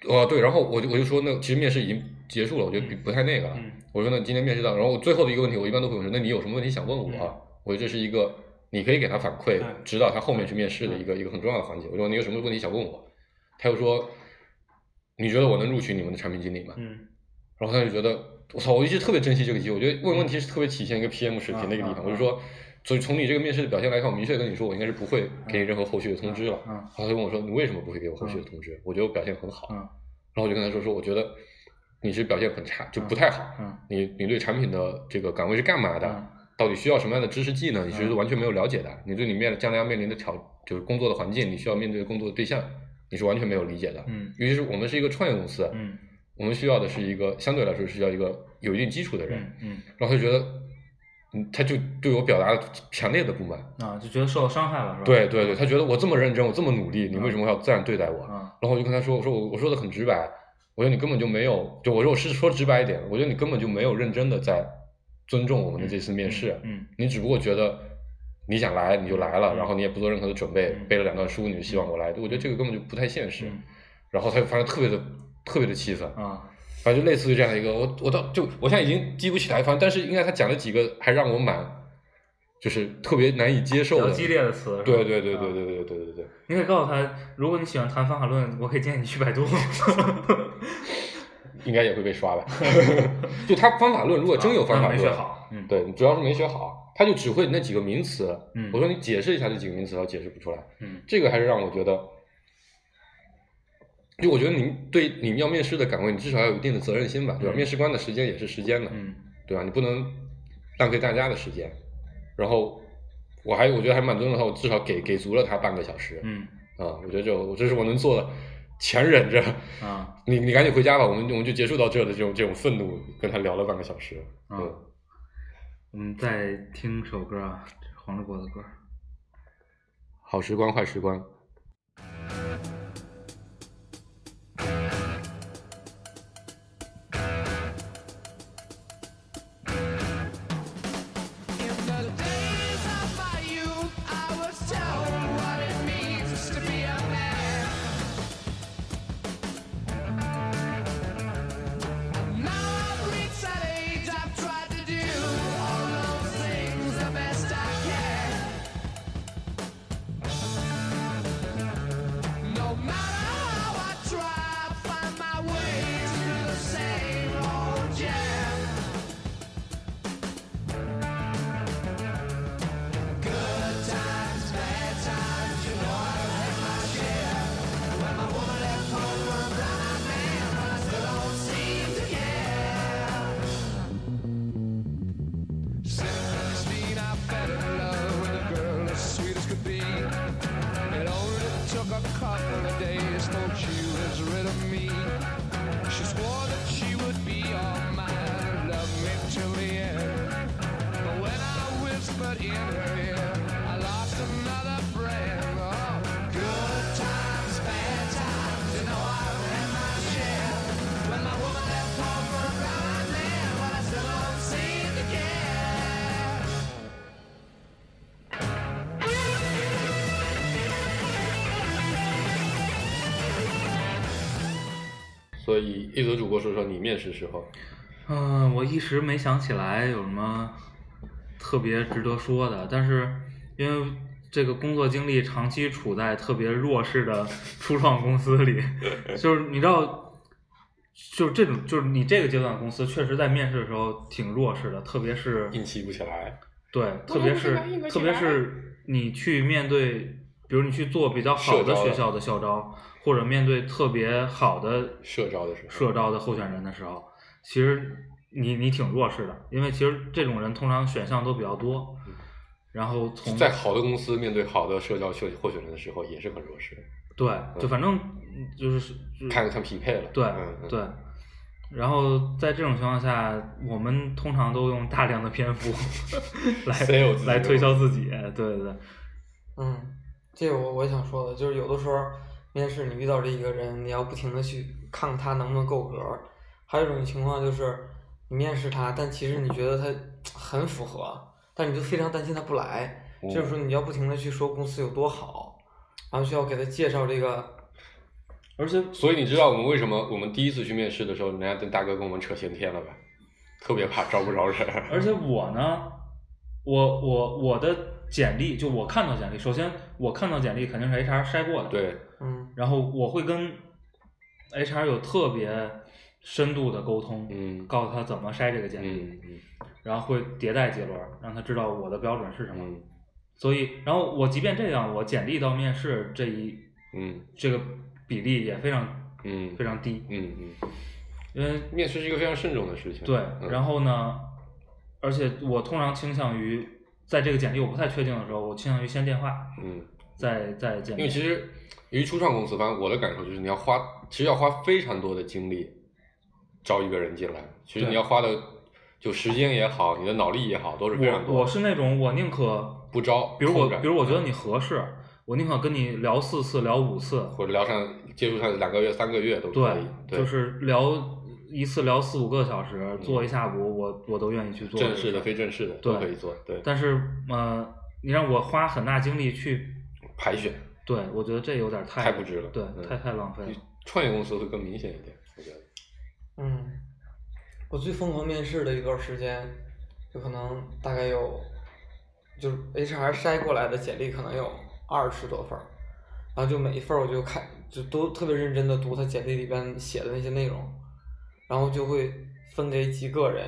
哦对，然后我就我就说，那其实面试已经结束了，我觉得不不太那个了。嗯我说那今天面试到，然后我最后的一个问题，我一般都会问说，那你有什么问题想问我、啊？我觉得这是一个你可以给他反馈，指导他后面去面试的一个一个很重要的环节。我说你有什么问题想问我？他又说，你觉得我能录取你们的产品经理吗？嗯然后他就觉得，我操，我一直特别珍惜这个机会。我觉得问问题是特别体现一个 PM 水平的一个地方。我就说，所以从你这个面试的表现来看，我明确跟你说，我应该是不会给你任何后续的通知了。嗯然后他就问我说，你为什么不会给我后续的通知？我觉得我表现很好。嗯然后我就跟他说说，我觉得你是表现很差，就不太好。嗯你你对产品的这个岗位是干嘛的？嗯到底需要什么样的知识技能？你其实嗯完全没有了解的。你对你面将来要面临的挑就是工作的环境，你需要面对的工作的对象，你是完全没有理解的。嗯尤其是我们是一个创业公司，嗯我们需要的是一个相对来说是需要一个有一定基础的人。嗯嗯然后他就觉得，嗯，他就对我表达了强烈的不满。啊，就觉得受到伤害了是吧？对对对，他觉得我这么认真，我这么努力，你为什么要这样对待我？啊然后我就跟他说，我说我我说的很直白，我觉得你根本就没有，就我说我是说直白一点，我觉得你根本就没有认真的在尊重我们的这次面试，嗯你只不过觉得你想来你就来了，嗯然后你也不做任何的准备，嗯背了两段书你就希望我来，我觉得这个根本就不太现实。嗯然后他就发现特别的特别的气愤，啊反正就类似于这样一个，我我到就我现在已经记不起来，反正但是应该他讲了几个还让我蛮就是特别难以接受的激烈的词对对对对啊对对对对对对。你可以告诉他，如果你喜欢谈方法论，我可以建议你去百度。应该也会被刷吧。就他方法论，如果真有方法论没论，学好，嗯，对，主要是没学好，他就只会那几个名词。嗯我说你解释一下这几个名词，他解释不出来。嗯这个还是让我觉得，就我觉得你对你们要面试的岗位，你至少要有一定的责任心吧，对吧？嗯面试官的时间也是时间的，嗯对吧？你不能浪费大家的时间。然后我还我觉得还蛮尊重他，我至少给给足了他半个小时。嗯啊，我觉得这我这是我能做的，强忍着。啊你你赶紧回家吧，我们我们就结束到这的这种这种愤怒，跟他聊了半个小时。啊嗯，我们再听首歌啊，黄立国的歌。好时光，坏时光。所以一则主播说说你面试时候，嗯，我一时没想起来有什么特别值得说的，但是因为这个工作经历长期处在特别弱势的初创公司里，就是你知道，就是这种，就是你这个阶段公司确实在面试的时候挺弱势的，特别是硬气不起来。对，特别是特别是你去面对，比如你去做比较好的学校的校招，或者面对特别好的社招的时候社招的候选人的时候，其实你你挺弱势的，因为其实这种人通常选项都比较多，然后从在好的公司面对好的社交候候选人的时候，也是很弱势，对，就反正就是就是看看匹配了。对对。然后在这种情况下，我们通常都用大量的篇幅 来来推销自己，对对对，嗯，这个我我想说的，就是有的时候面试你遇到这一个人，你要不停的去看看他能不能够格儿。还有一种情况就是你面试他，但其实你觉得他很符合，但你就非常担心他不来。嗯这个时候你要不停的去说公司有多好，然后需要给他介绍这个。而且所以你知道我们为什么我们第一次去面试的时候，人家跟大哥跟我们扯闲天了吧？特别怕招不着人。而且我呢，我我我的简历就我看到简历，首先我看到简历肯定是 HR 筛过的，，对，嗯。然后我会跟 HR 有特别深度的沟通，嗯告诉他怎么筛这个简历，嗯。嗯。然后会迭代几轮，让他知道我的标准是什么。嗯。所以，然后我即便这样，我简历到面试这一嗯这个比例也非常嗯。非常低，嗯。嗯，因为面试是一个非常慎重的事情。对，嗯。然后呢，而且我通常倾向于在这个简历我不太确定的时候，我倾向于先电话，嗯，再再见面。因为其实由于初创公司，反正我的感受就是你要花，其实要花非常多的精力招一个人进来，其实你要花的就时间也好，你的脑力也好，都是非常多。我我是那种我宁可不招，比如我比如我觉得你合适，我宁可跟你聊四次聊五次，或者聊上接触上两个月、三个月都可以。对，就是聊一次聊四五个小时，做一下午，我我都愿意去做正式的、非正式的都可以做。对，但是呃，你让我花很大精力去，排选对我觉得这有点太太不值了。对，嗯太太浪费了。创业公司会更明显一点，我觉得。嗯，我最疯狂面试的一段时间，就可能大概有，就是 HR 筛过来的简历可能有二十多份儿，然后就每一份儿我就看，就都特别认真的读他简历里边写的那些内容，然后就会分给几个人，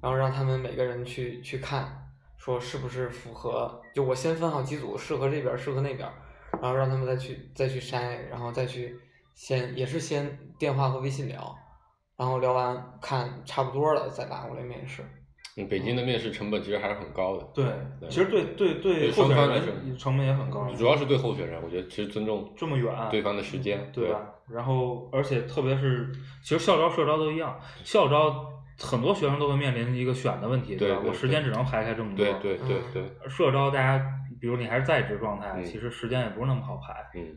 然后让他们每个人去去看，说是不是符合，就我先分好几组，适合这边儿，适合那边儿，然后让他们再去再去筛，然后再去先也是先电话和微信聊。然后聊完看差不多了再拉过来面试。嗯，北京的面试成本其实还是很高的。对，对其实对对对对候选双方的人成本也很高，主要是对候选人，我觉得其实尊重这么远对方的时间，对吧？然后，而且特别是，其实校招、社招都一样，校招很多学生都会面临一个选的问题，吧？对吧我时间只能排开这么多。对对对对，社招大家，比如你还是在职状态，嗯其实时间也不是那么好排，嗯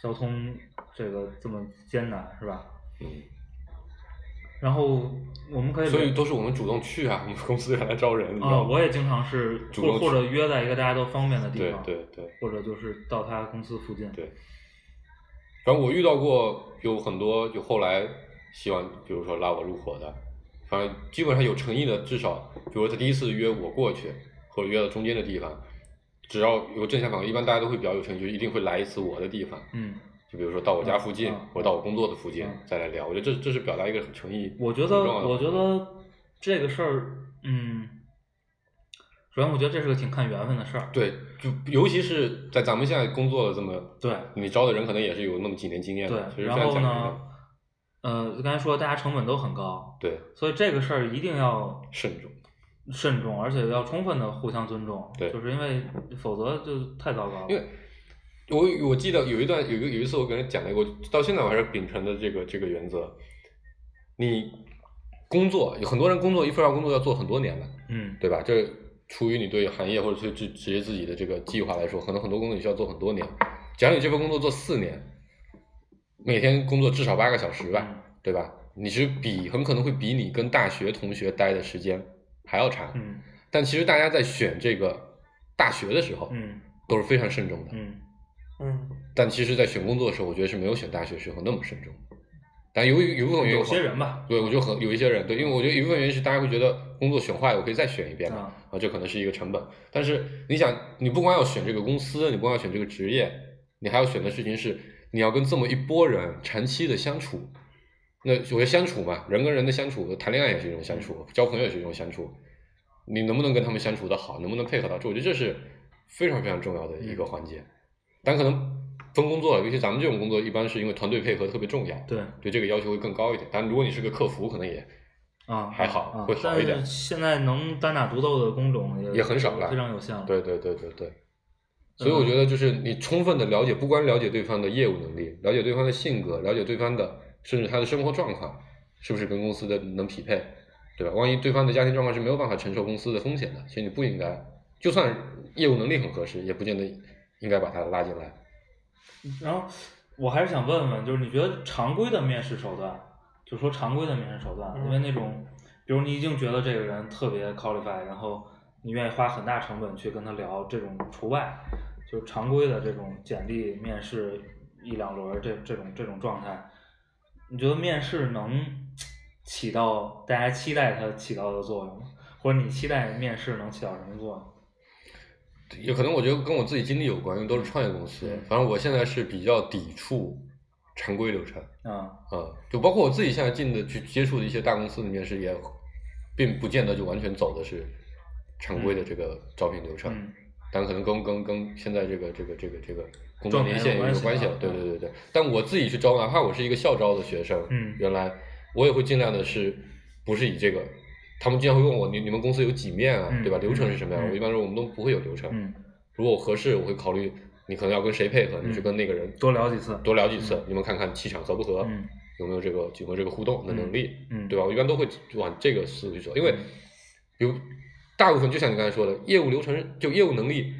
交通这个这么艰难，是吧？嗯，然后我们可以所以都是我们主动去啊，我们公司也来招人，你知啊，道吗？我也经常是主或或者约在一个大家都方便的地对方，对对或者就是到他公司附近，对。反正我遇到过有很多，就后来希望，比如说拉我入伙的，反正基本上有诚意的，至少，比如说他第一次约我过去，或者约到中间的地方，只要有正向反馈，一般大家都会比较有诚意，就一定会来一次我的地方。嗯，就比如说到我家附近，或者到我工作的附近、嗯再来聊，我觉得这这是表达一个很诚意。我觉得，我觉得这个事儿，嗯，首先我觉得这是个挺看缘分的事儿，对，就尤其是在咱们现在工作了这么，对你招的人可能也是有那么几年经验的，对，然后呢，呃，刚才说大家成本都很高，对，所以这个事儿一定要慎重。慎重，而且要充分的互相尊重，对就是因为否则就太糟糕了，因为我我记得有一段有一个有一次我跟人讲了一个，我到现在我还是秉承的这个这个原则。你工作有很多人工作一份儿工作要做很多年的，嗯对吧？这出于你对行业或者对职职业自己的这个计划来说，可能很多工作你需要做很多年。假如你这份工作做四年，每天工作至少八个小时吧，嗯对吧？你是比很可能会比你跟大学同学待的时间还要长。嗯但其实大家在选这个大学的时候，嗯都是非常慎重的。嗯嗯但其实，在选工作的时候，我觉得是没有选大学时候那么慎重。但由于有一部分原因，有些人吧，对我就很有一些人对，因为我觉得有一部分原因是大家会觉得工作选坏了，我可以再选一遍嘛，啊啊，这可能是一个成本。但是你想，你不光要选这个公司，你不光要选这个职业，你还要选的事情是，你要跟这么一波人长期的相处。那所谓相处嘛，人跟人的相处，谈恋爱也是一种相处，交朋友也是一种相处。你能不能跟他们相处的好，能不能配合到，这我觉得这是非常非常重要的一个环节。但可能分工作，尤其咱们这种工作，一般是因为团队配合特别重要，对对这个要求会更高一点。但如果你是个客服，可能也啊，还好啊会好一点现在能单打独斗的工种也也很少了非常有限了。对对对对对。所以我觉得就是你充分的了解，不光了解对方的业务能力，了解对方的性格，了解对方的甚至他的生活状况，是不是跟公司的能匹配，对吧？万一对方的家庭状况是没有办法承受公司的风险的，其实你不应该，就算业务能力很合适，也不见得应该把他拉进来。然后我还是想问问，就是你觉得常规的面试手段，就说常规的面试手段，嗯因为那种，比如你已经觉得这个人特别 qualify，然后你愿意花很大成本去跟他聊，这种除外，就是常规的这种简历面试一两轮儿这这种这种状态，你觉得面试能起到大家期待它起到的作用吗？或者你期待面试能起到什么作用？也可能我觉得跟我自己经历有关，因为都是创业公司嗯。反正我现在是比较抵触常规流程啊，啊、就包括我自己现在进的去接触的一些大公司里面是，也并不见得就完全走的是常规的这个招聘流程。嗯但可能跟跟跟现在这个这个这个这个工作年限有关系也有关系了。对对对对。但我自己去招，哪怕我是一个校招的学生，嗯原来我也会尽量的是，不是以这个。他们经常会问我，你你们公司有几面啊，嗯对吧？流程是什么样？嗯我一般说我们都不会有流程。嗯，如果合适，我会考虑你可能要跟谁配合，你去跟那个人多聊几次多聊几次，你们看看气场合不合，嗯有没有这个有没有这个互动的能力，嗯对吧？我一般都会往这个思路去走，因为比如大部分就像你刚才说的，业务流程就业务能力，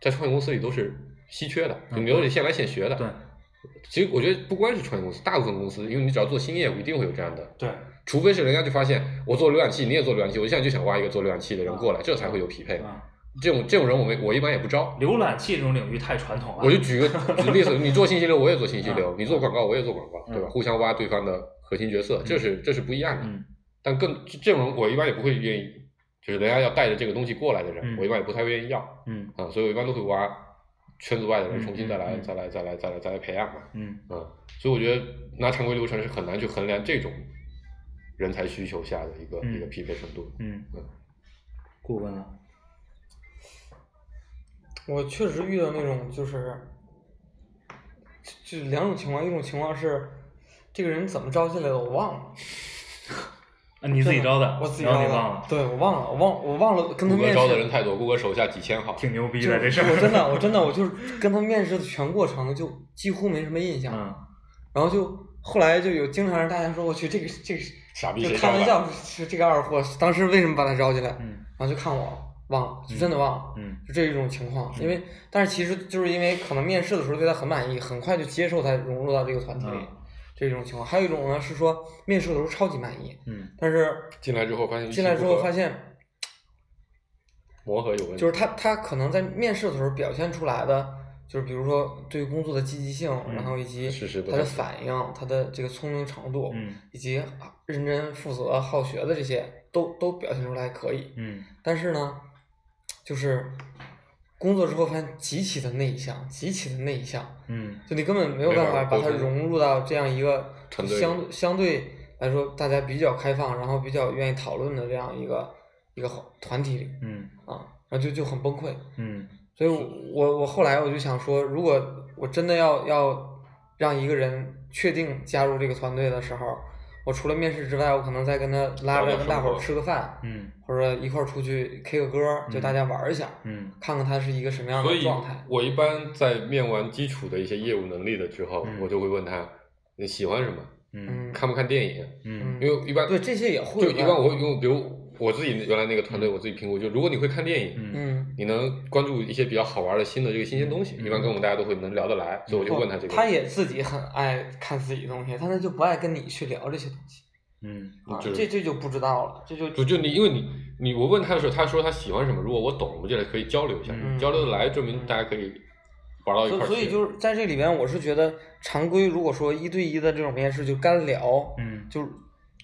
在创业公司里都是稀缺的，嗯你都得现来现学的。对其实我觉得不光是创业公司，大部分公司，因为你只要做新业务，一定会有这样的。对，除非是人家就发现我做浏览器，你也做浏览器，我现在就想挖一个做浏览器的人过来，这才会有匹配。啊，这种这种人我们我一般也不招。浏览器这种领域太传统了。我就举个 举个例子，你做信息流，我也做信息流嗯；你做广告，我也做广告，对吧？嗯互相挖对方的核心角色，这是这是不一样的。嗯但更这种人，我一般也不会愿意，就是人家要带着这个东西过来的人，嗯我一般也不太愿意要嗯啊，所以我一般都会挖圈子外的人，嗯重新再来、再来再来再来再来培养嘛。嗯啊，所以我觉得拿常规流程是很难去衡量这种人才需求下的一个、嗯一个匹配程度。嗯嗯，顾问呢？我确实遇到那种就是，就就两种情况，一种情况是，这个人怎么招进来的我忘了，啊，你自己招的，我自己招的，然后你忘了，对我忘了，我忘我忘了跟他面试招的人太多，谷歌手下几千号。挺牛逼就的这事儿。我真的我 真的我就是跟他面试的全过程就几乎没什么印象，嗯然后就后来就有经常让大家说我去这个这个傻逼就？开玩笑，是这个二货，当时为什么把他招进来？嗯然后就看我忘了，就真的忘了，嗯就这一种情况。因为，但是其实就是因为可能面试的时候对他很满意，很快就接受他融入到这个团体里，嗯这种情况。还有一种呢是说面试的时候超级满意，嗯但是进来之后发现进来之后发现现，磨合有问题，就是他他可能在面试的时候表现出来的，就是比如说对工作的积极性，嗯然后以及他的反应，他的这个聪明程度，嗯以及认真负责、好学的这些，都都表现出来可以。嗯但是呢，就是工作之后发现极其的内向，极其的内向，嗯。就你根本没有办法把它融入到这样一个相相对来说大家比较开放，然后比较愿意讨论的这样一个一个团体里。嗯。啊，然后就就很崩溃。嗯。所以我，我我后来我就想说，如果我真的要要让一个人确定加入这个团队的时候，我除了面试之外，我可能再跟他拉着跟大伙儿吃个饭，嗯或者一块儿出去 K 个歌儿，就嗯大家玩一下，嗯看看他是一个什么样的状态。我一般在面完基础的一些业务能力了之后，嗯我就会问他你喜欢什么，嗯嗯，看不看电影？嗯因为一般对这些也会就一般我会用，比如我自己原来那个团队，我自己评估，就如果你会看电影，嗯嗯，你能关注一些比较好玩的新的这个新鲜东西，嗯一般跟我们大家都会能聊得来，所以我就问他这个。他也自己很爱看自己的东西，但他就不爱跟你去聊这些东西嗯啊，这这就不知道了，这就就就你，因为你你我问他的时候，他说他喜欢什么，如果我懂，我们就来可以交流一下，嗯交流的来，证明大家可以玩到一块儿去。所以就是在这里边，我是觉得常规如果说一对一的这种面试就干聊，嗯就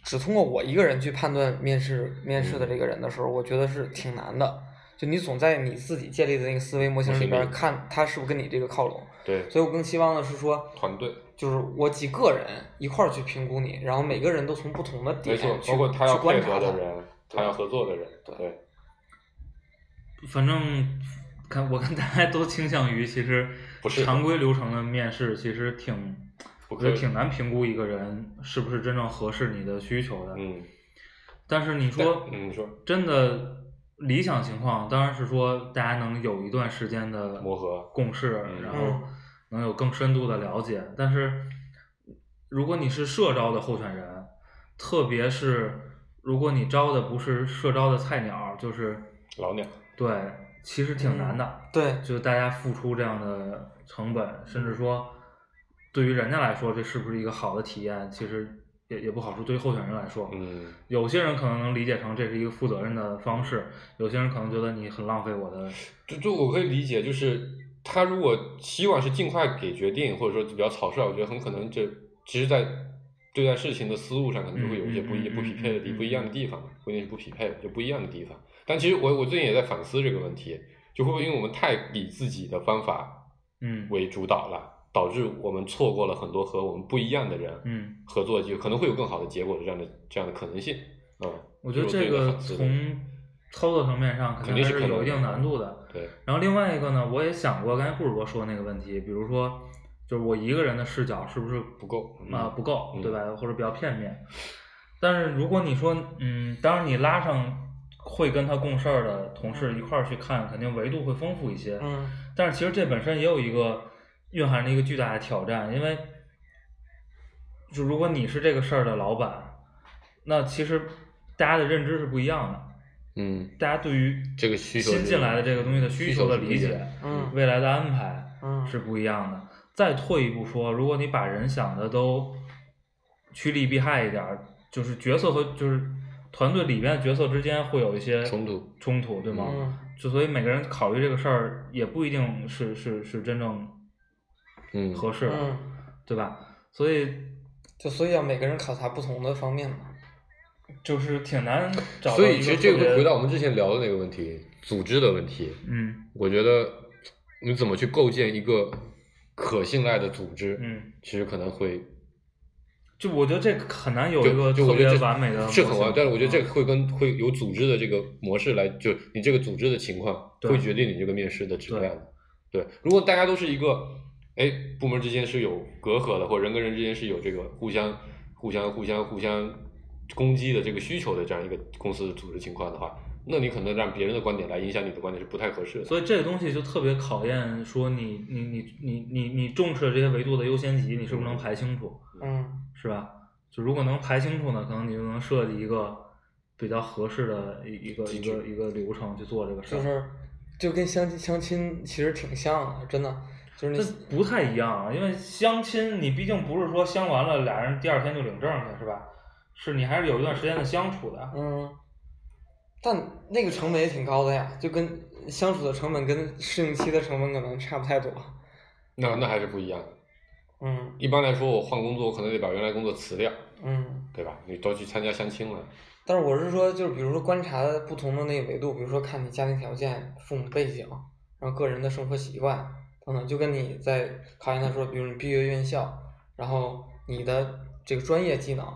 只通过我一个人去判断面试面试嗯的这个人的时候，我觉得是挺难的。就你总在你自己建立的那个思维模型里边看他是不是跟你这个靠拢，对。所以我更希望的是说，团队，就是我几个人一块儿去评估你，然后每个人都从不同的没点，去包括他要观察他。配合的人，他要合作的人，对对，反正看我看大家都倾向于，其实常规流程的面试，其实挺，我觉得挺难评估一个人是不是真正合适你的需求的。嗯，但是你说，嗯你说。真的理想情况，当然是说大家能有一段时间的磨合共事，嗯然后能有更深度的了解。但是如果你是社招的候选人，特别是如果你招的不是社招的菜鸟，就是老鸟，对，其实挺难的。对，就大家付出这样的成本，甚至说对于人家来说，这是不是一个好的体验，其实也也不好说。对于候选人来说，嗯，有些人可能能理解成这是一个负责任的方式，有些人可能觉得你很浪费我的。就就我可以理解，就是他如果希望是尽快给决定，或者说比较草率，我觉得很可能这其实，在对待事情的思路上，可能就会有一些不一不匹配的地不一样的地方，不一定是不匹配，就不一样的地方。但其实我我最近也在反思这个问题，就会不会因为我们太以自己的方法嗯为主导了，导致我们错过了很多和我们不一样的人嗯，合作的机会，可能会有更好的结果的这样的这样的可能性。嗯，我觉得这个 从操作层面上肯肯定还是有一定难度的。对，然后另外一个呢，我也想过刚才顾主播说的那个问题，比如说，就是我一个人的视角是不是不够啊、嗯不够，嗯对吧？或者比较片面。但是如果你说，嗯，当然你拉上会跟他共事儿的同事一块儿去看，肯定维度会丰富一些。嗯但是其实这本身也有一个蕴含着一个巨大的挑战，因为就如果你是这个事儿的老板，那其实大家的认知是不一样的，嗯，大家对于这个需求新进来的这个东西的需求的理解嗯未来的安排嗯是不一样的。再退一步说，如果你把人想的都趋利避害一点儿，就是角色和就是团队里边的角色之间会有一些冲突冲突，对吗？嗯就所以每个人考虑这个事儿也不一定是是是真正嗯合适，嗯，对吧？所以就所以要每个人考察不同的方面嘛。就是挺难找到所以其实这个回到我们之前聊的那个问题，组织的问题。嗯我觉得你怎么去构建一个可信赖的组织，嗯，其实可能会就我觉得这个很难有就一个特别就我觉得这完美的是很完，但是我觉得这嗯个会跟会有组织的这个模式来，就你这个组织的情况对会决定你这个面试的质量的。对，如果大家都是一个，哎，部门之间是有隔阂的，或者人跟人之间是有这个互相、互相、互相、互相攻击的这个需求的这样一个公司的组织情况的话，那你可能让别人的观点来影响你的观点是不太合适的。所以这个东西就特别考验说你你你你你你重视这些维度的优先级，你是不是能排清楚，嗯是吧？就如果能排清楚呢，可能你就能设计一个比较合适的一一个一个一个流程去做这个事儿。就是就跟相亲相亲其实挺像的，真的就是这不太一样啊，因为相亲你毕竟不是说相完了俩人第二天就领证去，是吧？是你还是有一段时间的相处的。嗯，但那个成本也挺高的呀，就跟相处的成本跟试用期的成本可能差不太多。那那还是不一样的。嗯一般来说，我换工作，我可能得把原来工作辞掉，嗯，对吧？你都去参加相亲了，但是我是说，就是比如说观察不同的那个维度，比如说看你家庭条件、父母背景，然后个人的生活习惯等等，就跟你在考研的时候，比如你毕业院校，然后你的这个专业技能，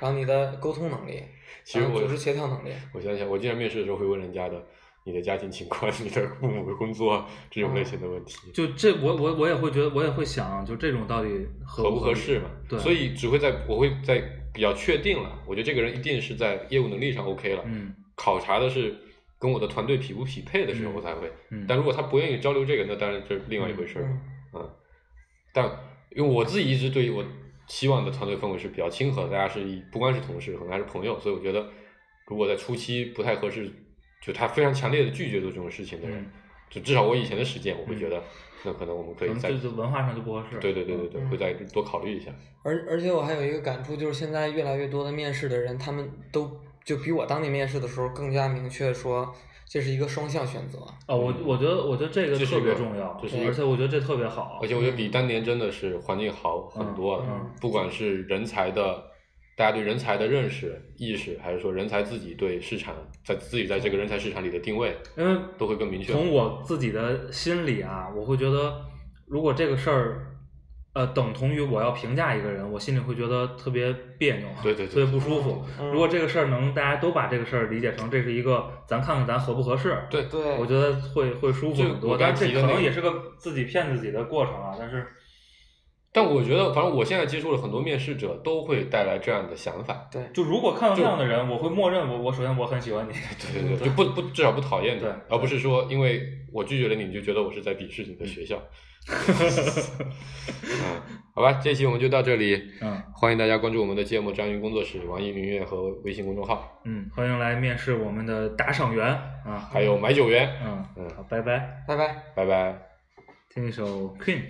然后你的沟通能力，其实我然后组织协调能力，我想想，我经常面试的时候会问人家的你的家庭情况、你的父母的工作这种类型的问题，就这，我我我也会觉得，我也会想，就这种到底合不合适嘛？对，所以只会在我会在比较确定了，我觉得这个人一定是在业务能力上 OK 了。嗯考察的是跟我的团队匹不匹配的时候，嗯我才会。嗯，但如果他不愿意交流这个，那当然这是另外一回事了。嗯嗯，但因为我自己一直对于我希望的团队氛围是比较亲和的，大家是以不光是同事，可能还是朋友，所以我觉得如果在初期不太合适，就他非常强烈的拒绝做这种事情的人，嗯就至少我以前的实践，我会觉得、那可能我们可以在就是文化上就不合适。对对对对对，嗯会再多考虑一下。而而且我还有一个感触，就是现在越来越多的面试的人，他们都就比我当年面试的时候更加明确说，这是一个双向选择。哦，我我觉得我觉得这个特别重要，就是而且我觉得这特别好。而且我觉得比当年真的是环境好很多了，嗯嗯不管是人才的，大家对人才的认识意识，还是说人才自己对市场在自己在这个人才市场里的定位，因为都会更明确。从我自己的心里啊，我会觉得，如果这个事儿，呃，等同于我要评价一个人，我心里会觉得特别别扭，对对对特别不舒服。嗯如果这个事儿能大家都把这个事儿理解成这是一个，咱看看咱合不合适，对对，我觉得会会舒服就很多。但这可能也是个自己骗自己的过程啊。但是，但我觉得，反正我现在接触了很多面试者，都会带来这样的想法。对，就如果看到这样的人，我会默认我我首先我很喜欢你，对对对，就不不至少不讨厌你，而不是说因为我拒绝了你，你就觉得我是在鄙视你的学校。嗯，好吧，这期我们就到这里。嗯欢迎大家关注我们的芥末章鱼工作室、网易云音乐和微信公众号，嗯，欢迎来面试我们的打赏员啊，还有买酒员。嗯嗯好，拜拜，拜拜。拜拜。听一首 Queen。